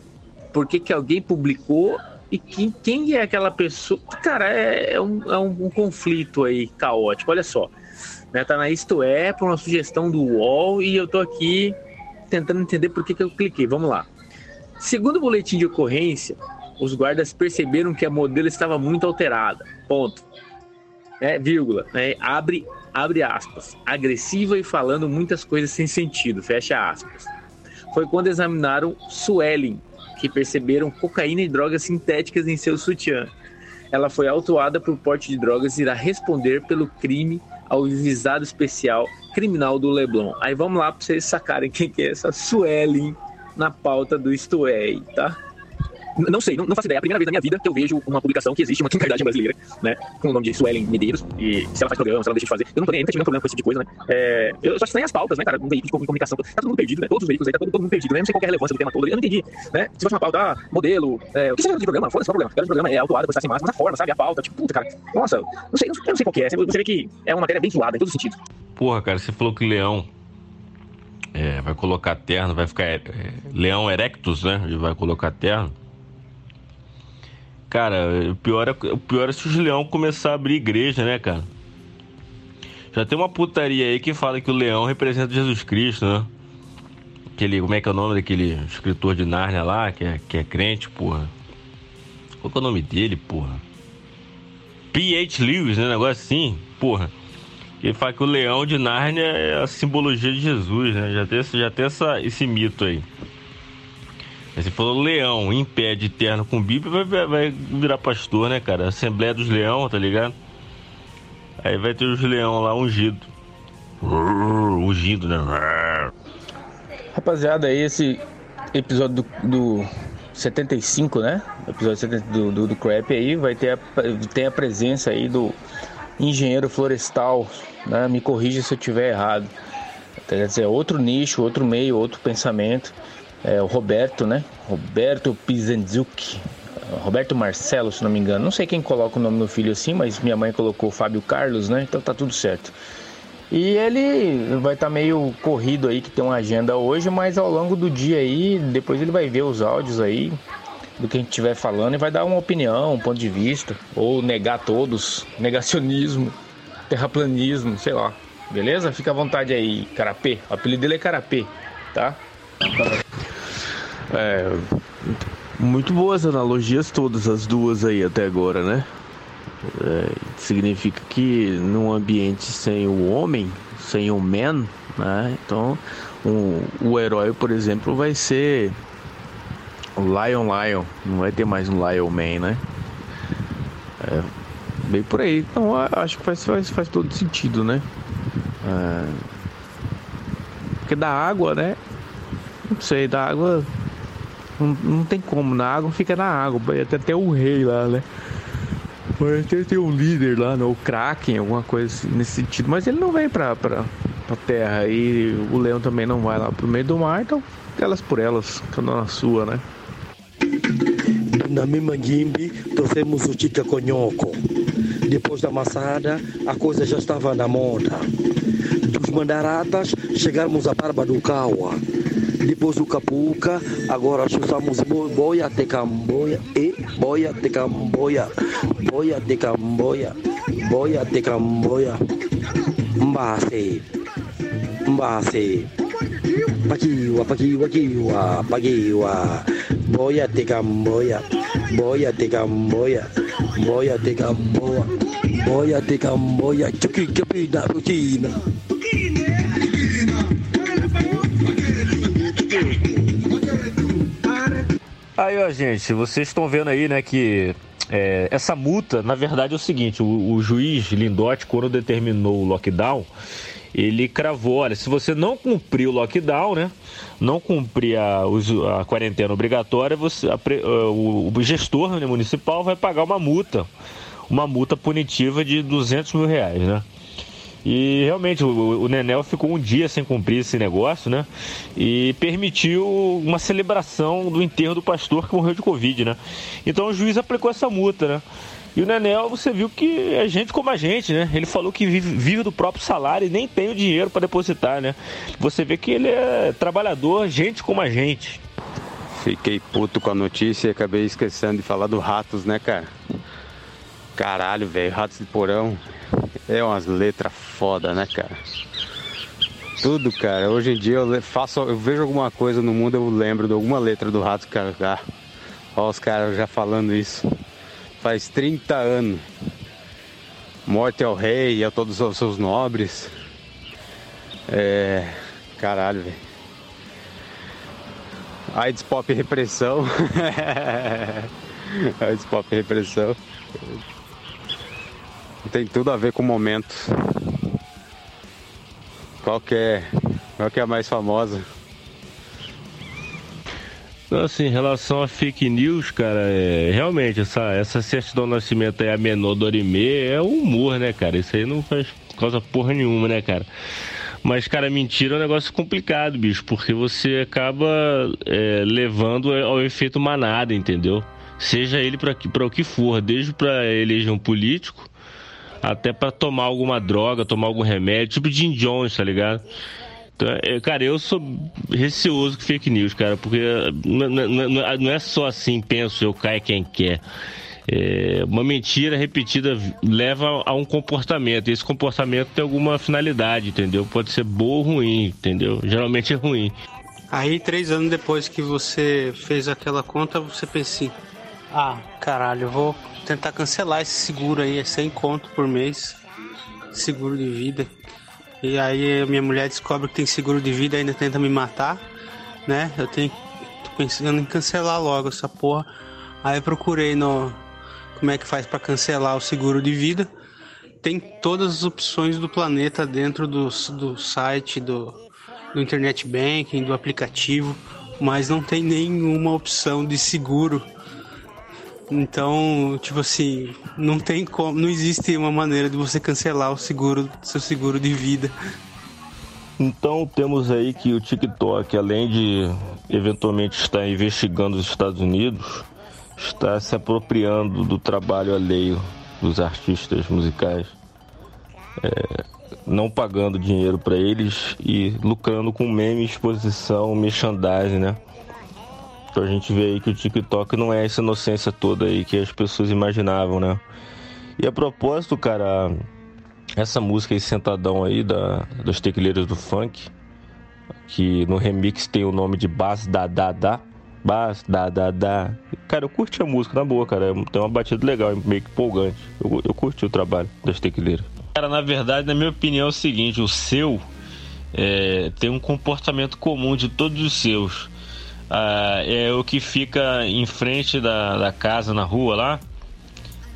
por que, que alguém publicou e quem, quem é aquela pessoa. Cara, é, é, um, é um, um conflito aí caótico. Olha só né? Tá na Isto É, por uma sugestão do UOL, e eu tô aqui tentando entender por que, que eu cliquei. Vamos lá. Segundo o boletim de ocorrência, os guardas perceberam que a modelo estava muito alterada. Ponto. É, vírgula. Né? Abre, abre aspas. Agressiva e falando muitas coisas sem sentido. Fecha aspas. Foi quando examinaram Suelen, que perceberam cocaína e drogas sintéticas em seu sutiã. Ela foi autuada por porte de drogas e irá responder pelo crime ao visado especial criminal do Leblon. Aí vamos lá para vocês sacarem quem que é essa Suelen na pauta do Isto É, tá? Não sei, não, não, faço ideia. É a primeira vez na minha vida que eu vejo uma publicação que existe uma Kardashian brasileira, né? Com o nome de Suelen Medeiros. E se ela faz programa, se ela deixa de fazer. Eu não tô nem, nunca tive nenhum problema com esse tipo de coisa, né? É, eu só estranho as pautas, né, cara? Um veículo de comunicação. Tá todo mundo perdido, né? Todos os veículos aí, tá todo, todo mundo perdido, né? Não sei qual é a relevância do tema todo. Eu não entendi, né? Se fosse uma pauta, ah, modelo, é, o que seja de programa? Foda-se, problema. O programa é autuado, você tá sem máscara, mas a forma, sabe? A pauta, tipo, puta, cara. Nossa, não sei, eu não sei qual é. Você vê que é uma matéria bem zoada em todos os sentidos. Porra, cara, você falou que leão é, vai colocar terno, vai ficar é, leão erectus, né? Ele vai colocar terno. Cara, o pior, é, o pior é se os leão começar a abrir igreja, né, cara? Já tem uma putaria aí que fala que o leão representa Jesus Cristo, né? Aquele, como é que é o nome daquele escritor de Nárnia lá, que é, que é crente, porra? Qual que é o nome dele, porra? P.H. Lewis, né? Negócio assim, porra. Ele fala que o leão de Nárnia é a simbologia de Jesus, né? Já tem, já tem essa, esse mito aí. Você falou leão em pé de terno com Bíblia, vai, vai virar pastor, né, cara? Assembleia dos Leão, tá ligado? Aí vai ter os leão lá ungido. Ungido, né? Rapaziada, esse episódio do, do 75, né? Episódio 70 do, do, do Crap aí vai ter a, tem a presença aí do engenheiro florestal, né? Me corrija se eu tiver errado. Quer dizer, outro nicho, outro meio, outro pensamento é, o Roberto, né? Roberto Pizenzuk. Roberto Marcelo, se não me engano. Não sei quem coloca o nome do filho assim, mas minha mãe colocou Fábio Carlos, né? Então tá tudo certo. E ele vai estar tá meio corrido aí, que tem uma agenda hoje, mas ao longo do dia aí, depois ele vai ver os áudios aí do que a gente estiver falando e vai dar uma opinião, um ponto de vista, ou negar todos, negacionismo, terraplanismo, sei lá. Beleza? Fica à vontade aí, Carapê. O apelido dele é Carapê, tá? É, muito boas analogias todas as duas aí até agora, né? É, significa que num ambiente sem o homem, sem o man, né? Então um, o herói, por exemplo, vai ser o Lion Lion, não vai ter mais um Lion Man, né? É, bem por aí. Então acho que faz, faz, faz todo sentido, né? É, porque da água, né? Não sei, da água. Não, não tem como, na água fica na água. Até até o rei lá, né? Até tem um líder lá, né? o Kraken, alguma coisa assim, nesse sentido. Mas ele não vem pra, pra, pra terra. E o leão também não vai lá pro meio do mar, então elas por elas, cada na sua, né? Na Mimangimbi trouxemos o Tica Conhoco. Depois da massada, a coisa já estava na moda. Dos mandaratas, chegarmos à Barba do Caua Depois do Capuca, agora chutamos boia de camboia e boia de camboia, boia de camboia, boia de camboia. Mbase, mbase. Pakiwa, pakiwa, kiwa, pakiwa. Boia de camboia, boia de camboia, boia de camboia, boia de camboia. Chuki, capina, putina. Aí, ó, gente, vocês estão vendo aí, né, que é, essa multa, na verdade, é o seguinte: o, o juiz Lindotti, quando determinou o lockdown, ele cravou: olha, se você não cumprir o lockdown, né, não cumprir a, a quarentena obrigatória, você, a, o, o, gestor né, municipal vai pagar uma multa, uma multa punitiva de 200 mil reais, né? E realmente o, o Nenel ficou um dia sem cumprir esse negócio, né? E permitiu uma celebração do enterro do pastor que morreu de Covid, né? Então o juiz aplicou essa multa, né? E o Nenel, você viu que é gente como a gente, né? Ele falou que vive, vive do próprio salário e nem tem o dinheiro para depositar, né? Você vê que ele é trabalhador, gente como a gente. Fiquei puto com a notícia e acabei esquecendo de falar do Ratos, né, cara? Caralho, velho, Ratos de Porão. É umas letras foda, né, cara? Tudo, cara. Hoje em dia eu faço, eu vejo alguma coisa no mundo, eu lembro de alguma letra do Ratos, cara. Ah, ó, os caras já falando isso. Faz 30 anos. Morte ao rei e a todos os seus nobres. É. Caralho, velho. AIDS Pop Repressão. AIDS Pop Repressão. Tem tudo a ver com o momento. Qual que é, qual que é a mais famosa? Então, assim, em relação a fake news, cara, é, realmente, essa, essa certidão de nascimento aí, a menor do Orimê, é humor, né, cara? Isso aí não faz causa porra nenhuma, né, cara? Mas, cara, mentira é um negócio complicado, bicho, porque você acaba é, levando ao efeito manada, entendeu? Seja ele para o que for, desde para eleger um político até para tomar alguma droga, tomar algum remédio, tipo Jim Jones, tá ligado? Então, é, cara, eu sou receoso com fake news, cara, porque não, não, não é só assim, penso eu, cai quem quer. É, uma mentira repetida leva a um comportamento. E esse comportamento tem alguma finalidade, entendeu? Pode ser boa ou ruim, entendeu? Geralmente é ruim. Aí, três anos depois que você fez aquela conta, você pensa assim: ah, caralho, vou tentar cancelar esse seguro aí, é 100 conto por mês, seguro de vida. E aí minha mulher descobre que tem seguro de vida e ainda tenta me matar, né? Eu tenho tô pensando em cancelar logo essa porra. Aí procurei no como é que faz para cancelar o seguro de vida. Tem todas as opções do planeta dentro do, do site do, do internet banking, do aplicativo, mas não tem nenhuma opção de seguro então, tipo assim, não tem como, não existe uma maneira de você cancelar o seguro, seu seguro de vida. Então temos aí que o TikTok, além de eventualmente estar investigando os Estados Unidos, está se apropriando do trabalho alheio dos artistas musicais, é, não pagando dinheiro para eles e lucrando com meme, exposição, merchandising, né? Então a gente vê aí que o TikTok não é essa inocência toda aí que as pessoas imaginavam, né? E a propósito, cara, essa música aí, Sentadão aí, da, dos tequileiros do funk, que no remix tem o nome de Bass Da Da Da. Bass Da Da Da. Cara, eu curti a música, na boa, cara. Tem uma batida legal, meio que empolgante. Eu, eu curti o trabalho das tequileiras. Cara, na verdade, na minha opinião é o seguinte, o seu é, tem um comportamento comum de todos os seus ah, é o que fica em frente da, da casa na rua lá,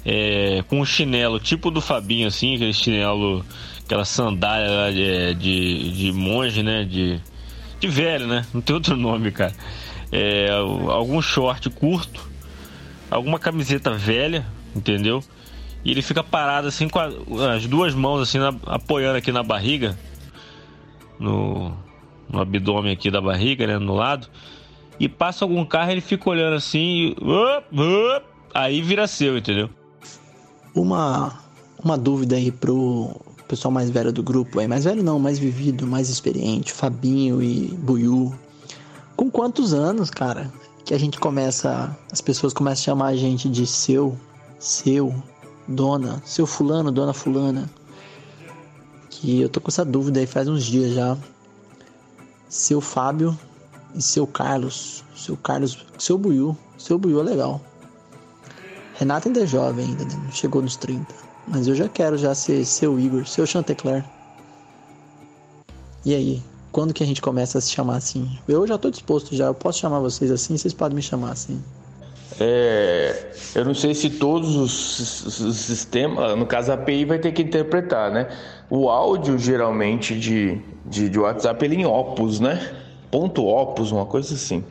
é, com um chinelo tipo do Fabinho, assim, aquele chinelo, aquela sandália de, de, de monge, né? De, de velho, né? Não tem outro nome, cara. É, algum short curto, alguma camiseta velha, entendeu? E ele fica parado assim com a, as duas mãos assim na, apoiando aqui na barriga, no, no abdômen aqui da barriga, né? No lado e passa algum carro, ele fica olhando assim, e, aí vira seu, entendeu? Uma, uma dúvida aí pro pessoal mais velho do grupo, aí mais velho não, mais vivido, mais experiente, Fabinho e Buiu. Com quantos anos, cara, que a gente começa. As pessoas começam a chamar a gente de seu, seu, dona, seu fulano, dona fulana. Que eu tô com essa dúvida aí faz uns dias já. Seu Fábio e seu Carlos. Seu Carlos. Seu Buiu. Seu Buiu é legal. Renato ainda é jovem ainda, né? chegou nos 30. Mas eu já quero já ser seu Igor, seu Chantecler. E aí, quando que a gente começa a se chamar assim? Eu já tô disposto já, eu posso chamar vocês assim, vocês podem me chamar assim. É, eu não sei se todos os, os sistemas, no caso a API vai ter que interpretar, né? O áudio geralmente de, de, de WhatsApp ele é em opus, né? Ponto opus, uma coisa assim.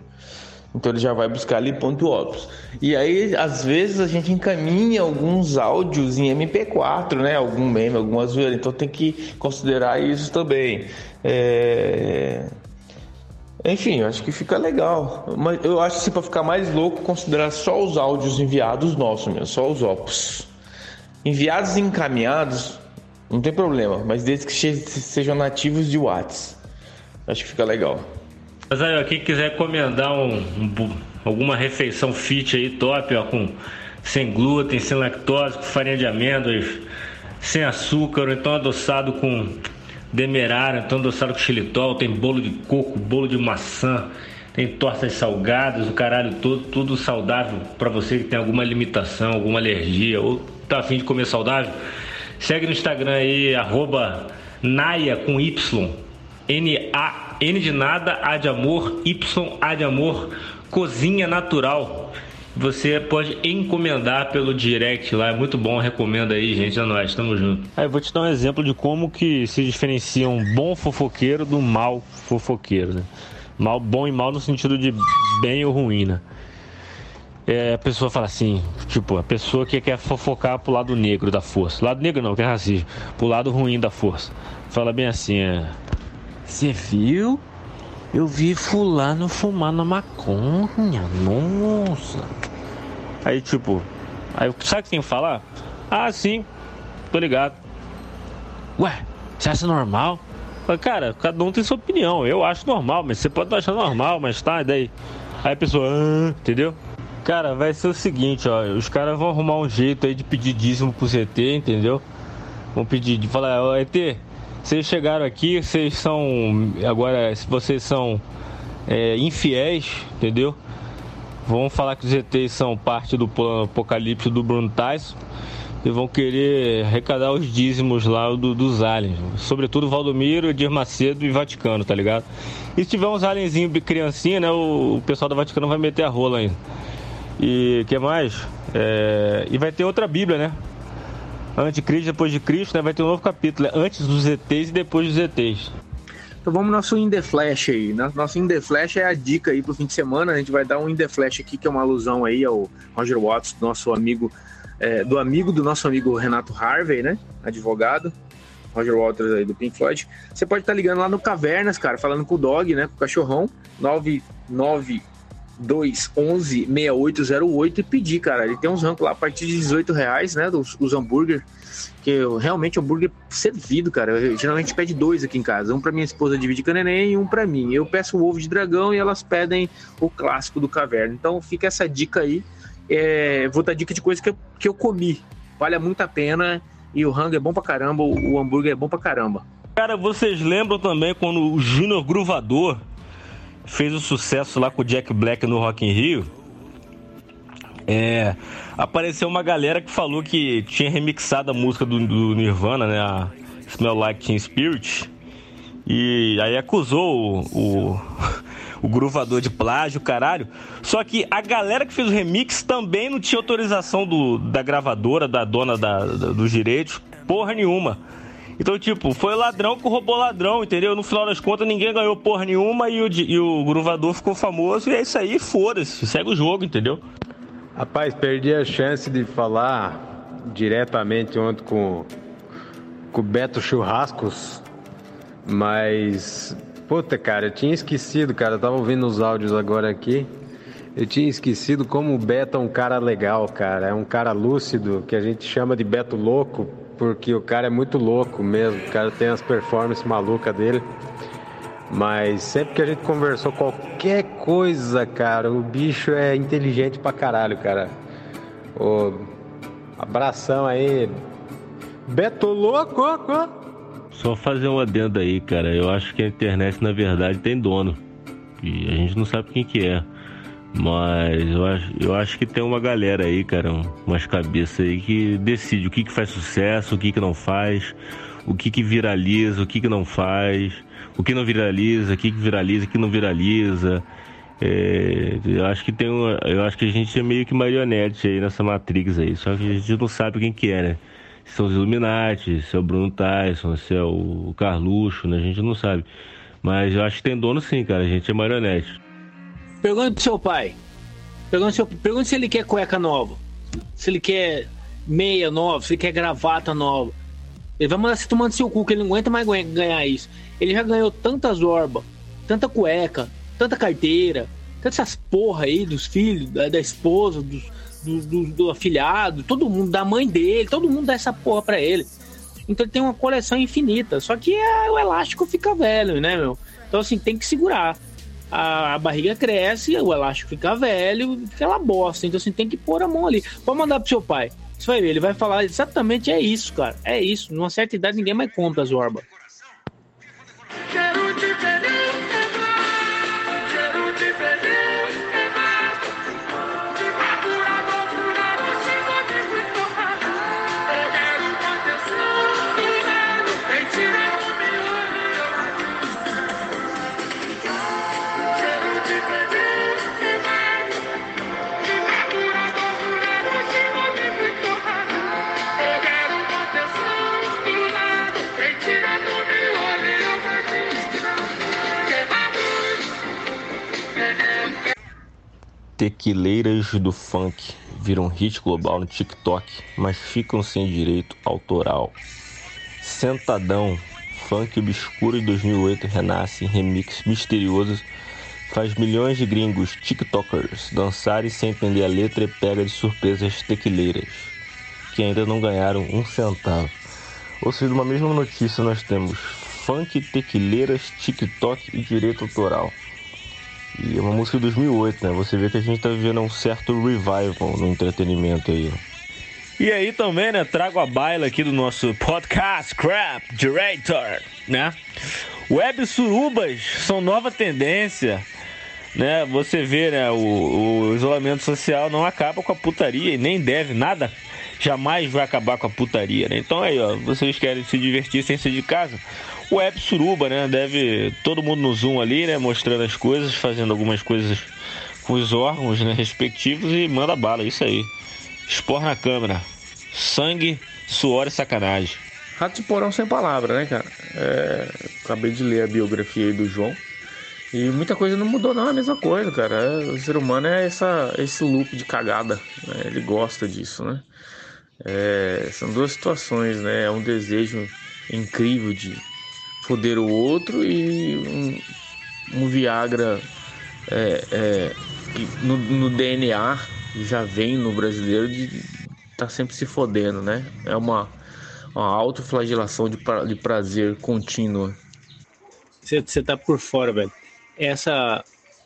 Então ele já vai buscar ali ponto opus. E aí, às vezes, a gente encaminha alguns áudios em MP4, né? Algum meme, alguma zoeira. Então tem que considerar isso também. É... Enfim, eu acho que fica legal. Mas eu acho que para ficar mais louco, considerar só os áudios enviados nossos mesmo, só os opus. Enviados e encaminhados, não tem problema, mas desde que sejam nativos de WhatsApp. Acho que fica legal. Mas aí, ó, quem quiser encomendar um, um, alguma refeição fit aí, top, ó, com sem glúten, sem lactose, com farinha de amêndoas, sem açúcar, ou então adoçado com demerara, então adoçado com xilitol, tem bolo de coco, bolo de maçã, tem tortas salgadas, o caralho todo, tudo saudável para você que tem alguma limitação, alguma alergia ou tá afim de comer saudável. Segue no Instagram aí, arroba com Y, N-A N de nada, A de amor, Y, A de amor, cozinha natural. Você pode encomendar pelo direct lá, é muito bom, recomendo aí, gente, é nóis, tamo junto. Aí eu vou te dar um exemplo de como que se diferencia um bom fofoqueiro do mal fofoqueiro, né? Mal, bom e mal no sentido de bem ou ruim, né? É, a pessoa fala assim, tipo, a pessoa que quer fofocar pro lado negro da força. Lado negro não, que é racismo. Pro lado ruim da força. Fala bem assim, é... Você viu? Eu vi fulano fumar na maconha. Nossa. Aí tipo, aí sabe o que tem que falar? Ah, sim, tô ligado. Ué, você acha normal? Cara, cada um tem sua opinião. Eu acho normal, mas você pode achar normal, mas tá, e daí? Aí a pessoa, ah, entendeu? Cara, vai ser o seguinte, ó. Os caras vão arrumar um jeito aí de pedir dízimo pro ZT, entendeu? Vão pedir, de falar, ó, ET, vocês chegaram aqui, vocês são. Agora, se vocês são é, infiéis, entendeu? Vão falar que os ETs são parte do plano apocalipse do Bruno Tyson e vão querer arrecadar os dízimos lá do, dos aliens. Sobretudo Valdomiro, Edir Macedo e Vaticano, tá ligado? E se tiver uns alienzinhos criancinha, né? O, o pessoal do Vaticano vai meter a rola ainda. E que mais? É, e vai ter outra Bíblia, né? Anticristo, depois de Cristo, né? Vai ter um novo capítulo, né? antes dos ETs e depois dos ETs. Então vamos no nosso In The Flash aí. Nosso In The Flash é a dica aí pro fim de semana. A gente vai dar um In The Flash aqui, que é uma alusão aí ao Roger Watts, nosso amigo, é, do amigo do nosso amigo Renato Harvey, né? Advogado. Roger Waters aí do Pink Floyd. Você pode estar tá ligando lá no Cavernas, cara, falando com o Dog, né? Com o cachorrão. 99211 6808 e pedir, cara. Ele tem uns rancos lá a partir de 18 reais, né? Dos, dos hambúrguer porque realmente o hambúrguer servido, cara. Eu, geralmente pede dois aqui em casa. Um para minha esposa dividir com neném e um para mim. Eu peço o ovo de dragão e elas pedem o clássico do caverna. Então fica essa dica aí. É, vou dar dica de coisa que eu, que eu comi. Vale muito a pena. E o rango é bom pra caramba, o, o hambúrguer é bom pra caramba. Cara, vocês lembram também quando o Júnior Gruvador fez o sucesso lá com o Jack Black no Rock in Rio? É, apareceu uma galera que falou que tinha remixado a música do, do Nirvana, né? A Smell Like Teen Spirit. E aí acusou o, o, o gruvador de plágio, caralho. Só que a galera que fez o remix também não tinha autorização do, da gravadora, da dona da, da, dos direitos, porra nenhuma. Então, tipo, foi ladrão que roubou ladrão, entendeu? No final das contas, ninguém ganhou porra nenhuma e o, e o gruvador ficou famoso. E é isso aí, foda-se, segue o jogo, entendeu? Rapaz, perdi a chance de falar diretamente ontem com, com o Beto Churrascos, mas. Puta, cara, eu tinha esquecido, cara. Eu tava ouvindo os áudios agora aqui. Eu tinha esquecido como o Beto é um cara legal, cara. É um cara lúcido, que a gente chama de Beto Louco, porque o cara é muito louco mesmo. O cara tem as performances malucas dele. Mas sempre que a gente conversou qualquer coisa, cara, o bicho é inteligente pra caralho, cara. Abração aí. Beto louco! Só fazer um adendo aí, cara. Eu acho que a internet, na verdade, tem dono. E a gente não sabe quem que é. Mas eu acho, eu acho que tem uma galera aí, cara, umas cabeças aí que decide o que, que faz sucesso, o que, que não faz, o que, que viraliza, o que, que não faz, o que não viraliza, o que, que viraliza, o que não viraliza. É, eu acho que tem uma, eu acho que a gente é meio que marionete aí nessa Matrix aí, só que a gente não sabe quem que é, né? Se são os Illuminati, se é o Bruno Tyson, se é o Carluxo, né? A gente não sabe. Mas eu acho que tem dono sim, cara. A gente é marionete. Pergunta pro seu pai. Pergunta, seu, pergunta se ele quer cueca nova. Se ele quer meia nova, se ele quer gravata nova. Ele vai mandar se tomando seu cu, que ele não aguenta mais ganhar isso. Ele já ganhou tantas orbas, tanta cueca, tanta carteira, tantas essas porra aí dos filhos, da, da esposa, dos, do, do, do, afilhado, todo mundo, da mãe dele, todo mundo dá essa porra pra ele. Então ele tem uma coleção infinita. Só que é, o elástico fica velho, né, meu? Então, assim, tem que segurar a, a, barriga cresce, o elástico fica velho, aquela bosta. Então assim, tem que pôr a mão ali. Pode mandar pro seu pai. Você vai ver, ele vai falar exatamente é isso, cara. É isso. Numa certa idade ninguém mais compra as Zorba. Quero Tequileiras do funk viram hit global no TikTok, mas ficam sem direito autoral. Sentadão, funk obscuro de 2008 renasce em remix misterioso, faz milhões de gringos TikTokers dançarem sem entender a letra e pega de surpresas tequileiras, que ainda não ganharam um centavo. Ou seja, numa mesma notícia nós temos funk, tequileiras, TikTok e direito autoral. E é uma música de 2008, né? Você vê que a gente tá vivendo um certo revival no entretenimento aí. E aí também, né? Trago a baila aqui do nosso podcast Crap Director, né? Web surubas são nova tendência, né? Você vê, né? O, o isolamento social não acaba com a putaria e nem deve nada jamais vai acabar com a putaria, né? Então aí, ó, vocês querem se divertir sem sair de casa? O App Suruba, né? Deve todo mundo no Zoom ali, né? Mostrando as coisas, fazendo algumas coisas com os órgãos né, respectivos e manda bala, isso aí. Expor na câmera. Sangue, suor e sacanagem. Rato de porão sem palavra, né, cara? É, acabei de ler a biografia aí do João. E muita coisa não mudou, não, é a mesma coisa, cara. É, o ser humano é essa, esse loop de cagada. Né? Ele gosta disso, né? É, são duas situações, né? É um desejo incrível de foder o outro e um, um Viagra é, é, no, no, DNA já vem no brasileiro de tá sempre se fodendo, né? É uma, uma autoflagelação de, de prazer contínua. Você tá por fora, velho. Essa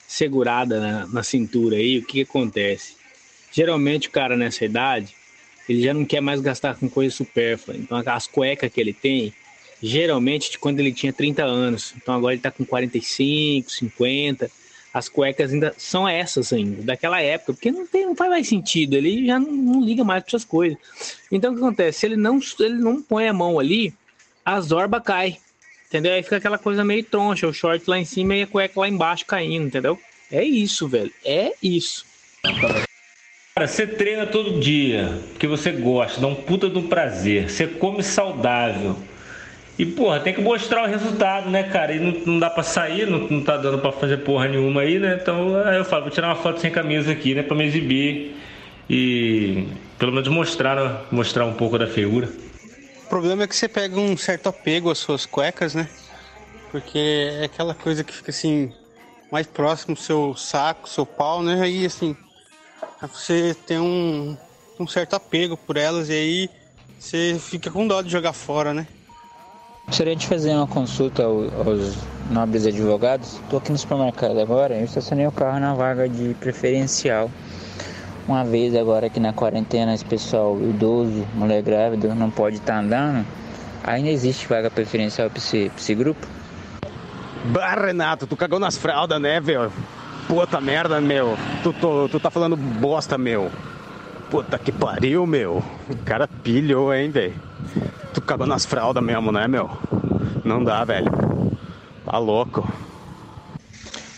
segurada na, na cintura aí, o que, que acontece? Geralmente o cara nessa idade ele já não quer mais gastar com coisa supérflua. Então as cuecas que ele tem, geralmente de quando ele tinha 30 anos. Então agora ele está com 45, 50. As cuecas ainda são essas ainda, daquela época, porque não, tem, não faz mais sentido, ele já não, não liga mais para essas coisas. Então o que acontece? Se ele não, ele não põe a mão ali, a zorba cai. Entendeu? Aí fica aquela coisa meio troncha, o short lá em cima e a cueca lá embaixo caindo, entendeu? É isso, velho. É isso. Cara, você treina todo dia, porque você gosta, dá um puta um prazer. Você come saudável. E, porra, tem que mostrar o resultado, né, cara? E não, não dá pra sair, não, não tá dando pra fazer porra nenhuma aí, né? Então, aí eu falo, vou tirar uma foto sem camisa aqui, né, pra me exibir. E pelo menos mostrar, mostrar um pouco da feiura. Problema é que você pega um certo apego às suas cuecas, né? Porque é aquela coisa que fica assim, mais próximo do seu saco, seu pau, né? Aí assim, você tem um, um certo apego por elas e aí você fica com dó de jogar fora, né? Gostaria de fazer uma consulta aos nobres advogados. Estou aqui no supermercado agora, eu estacionei o carro na vaga de preferencial. Uma vez agora aqui na quarentena, esse pessoal idoso, mulher grávida, não pode estar tá andando. Ainda existe vaga preferencial para esse, pra esse grupo? Bah, Renato, tu cagou nas fraldas, né, velho? Puta merda, meu. Tu, tu, tu tá falando bosta, meu. Puta que pariu, meu. O cara pilhou, hein, velho. Tu cagou nas fraldas mesmo, né, meu? Não dá, velho. Tá louco.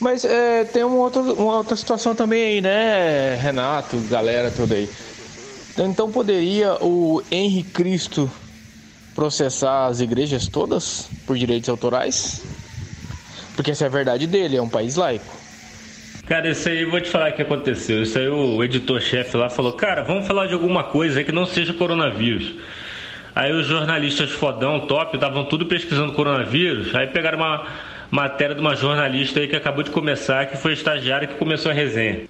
Mas é, tem uma outra, uma outra situação também aí, né, Renato, galera, tudo aí. Então poderia o Henri Cristo processar as igrejas todas por direitos autorais? Porque essa é a verdade dele, é um país laico. Cara, isso aí, vou te falar o que aconteceu. Isso aí, o editor-chefe lá falou: Cara, vamos falar de alguma coisa que não seja coronavírus. Aí os jornalistas fodão, top, estavam tudo pesquisando coronavírus. Aí pegaram uma matéria de uma jornalista aí que acabou de começar, que foi estagiária que começou a resenha.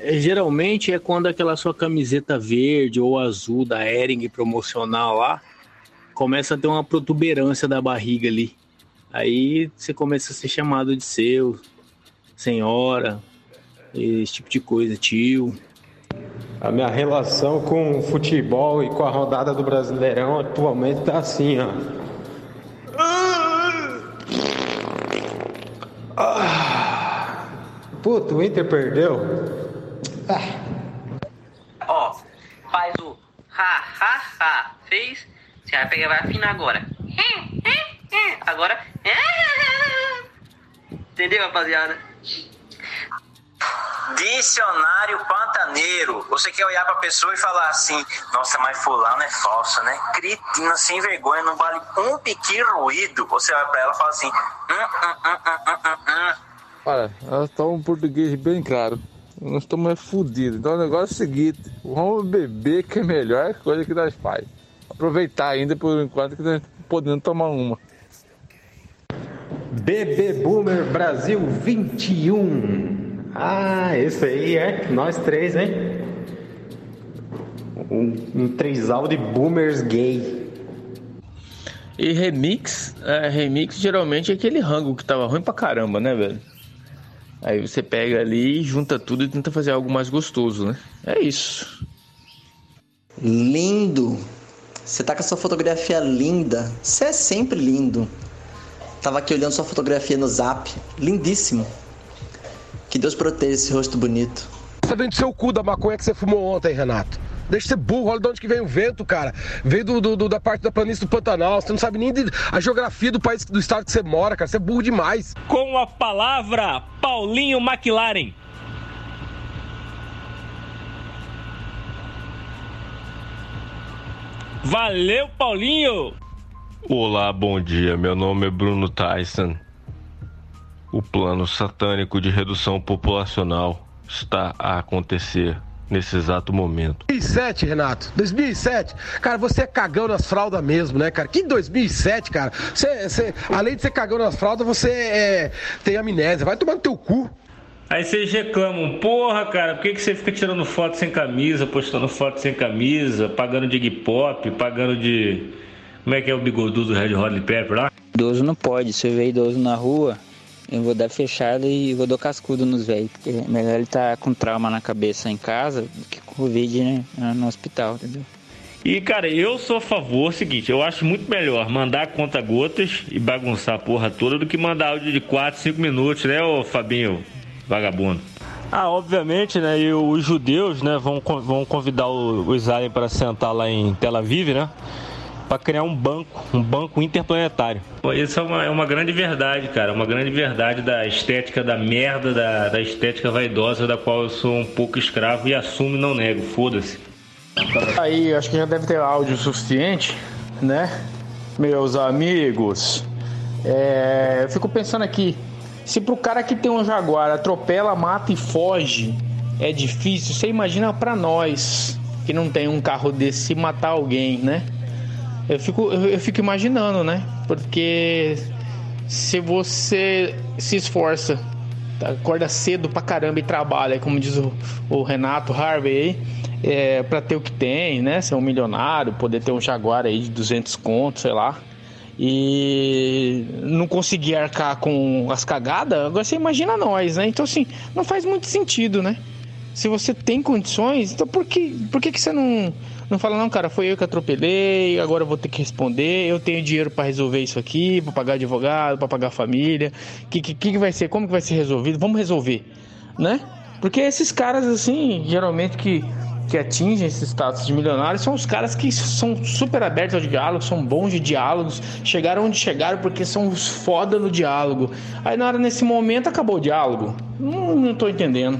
É, geralmente é quando aquela sua camiseta verde ou azul da Ering promocional lá começa a ter uma protuberância da barriga ali. Aí você começa a ser chamado de seu, senhora, esse tipo de coisa, tio. A minha relação com o futebol e com a rodada do Brasileirão atualmente tá assim, ó. Ah. Puta, o Inter perdeu. Ó, faz o ha ha ha. Fez? Você vai pegar vai afinar agora. Agora. Entendeu, rapaziada? Dicionário pantaneiro. Você quer olhar pra pessoa e falar assim: Nossa, mas Fulano é falso, né? Critina sem vergonha, não vale um pequeno ruído. Você olha pra ela e fala assim: hum, hum, hum, hum, hum, hum. Olha, elas estão um português bem claro. Nós estamos é fodidos. Então o negócio é o seguinte: vamos beber que é a melhor coisa que nós faz. Aproveitar ainda por enquanto que nós podendo tomar uma. BB Boomer Brasil 21. Ah, esse aí é nós três, hein? Um, um trisal de boomers gay. E remix, é, remix geralmente é aquele rango que tava ruim pra caramba, né, velho? Aí você pega ali, junta tudo e tenta fazer algo mais gostoso, né? É isso. Lindo! Você tá com a sua fotografia linda. Você é sempre lindo. Tava aqui olhando sua fotografia no zap. Lindíssimo. Que Deus proteja esse rosto bonito. Tá dentro do seu cu da maconha que você fumou ontem, Renato. Deixa de ser burro, olha de onde que veio o vento, cara. Veio do, do, do, da parte da planície do Pantanal. Você não sabe nem de, a geografia do país, do estado que você mora, cara. Você é burro demais. Com a palavra, Paulinho McLaren. Valeu, Paulinho! Olá, bom dia. Meu nome é Bruno Tyson. O plano satânico de redução populacional está a acontecer nesse exato momento. 2007, Renato. 2007. Cara, você é cagão nas fraldas mesmo, né, cara? Que 2007, cara? Você, você, além de ser cagão nas fraldas, você é, tem amnésia. Vai tomar no teu cu. Aí vocês reclamam, porra, cara, por que, que você fica tirando foto sem camisa, postando foto sem camisa, pagando de hip hop, pagando de. Como é que é o bigodudo do Red Hot Pepper lá? Idoso não pode. Eu ver idoso na rua, eu vou dar fechada e vou dar cascudo nos velhos. Porque é melhor ele tá com trauma na cabeça em casa do que Covid né, no hospital, entendeu? E, cara, eu sou a favor, seguinte, eu acho muito melhor mandar conta gotas e bagunçar a porra toda do que mandar áudio de 4, 5 minutos, né, ô Fabinho, vagabundo. Ah, obviamente, né, e os judeus, né, vão, vão convidar o, o Israel para sentar lá em Tel Aviv, né, para criar um banco, um banco interplanetário. Pô, isso é uma, é uma grande verdade, cara, uma grande verdade da estética da merda, da, da estética vaidosa da qual eu sou um pouco escravo e assumo e não nego, foda-se. Aí, acho que já deve ter áudio suficiente, né? Meus amigos, é, eu fico pensando aqui, se pro cara que tem um Jaguar atropela, mata e foge, é difícil, você imagina para nós que não tem um carro desse matar alguém, né? Eu fico, eu fico imaginando, né? Porque se você se esforça, acorda cedo pra caramba e trabalha, como diz o, o Renato Harvey é, pra ter o que tem, né? Ser um milionário, poder ter um Jaguar aí de 200 contos, sei lá. e não conseguir arcar com as cagadas, agora você imagina nós, né? Então, assim, não faz muito sentido, né? Se você tem condições, então por que, por que, que você não, não fala, não, cara, foi eu que atropelei, agora eu vou ter que responder, eu tenho dinheiro para resolver isso aqui, para pagar advogado, para pagar família, que, que, que vai ser, como que vai ser resolvido? Vamos resolver, né? Porque esses caras, assim, geralmente que que atingem esse status de milionário são os caras que são super abertos ao diálogo, são bons de diálogos, chegaram onde chegaram porque são os foda no diálogo. Aí na hora nesse momento acabou o diálogo. Não, não tô entendendo.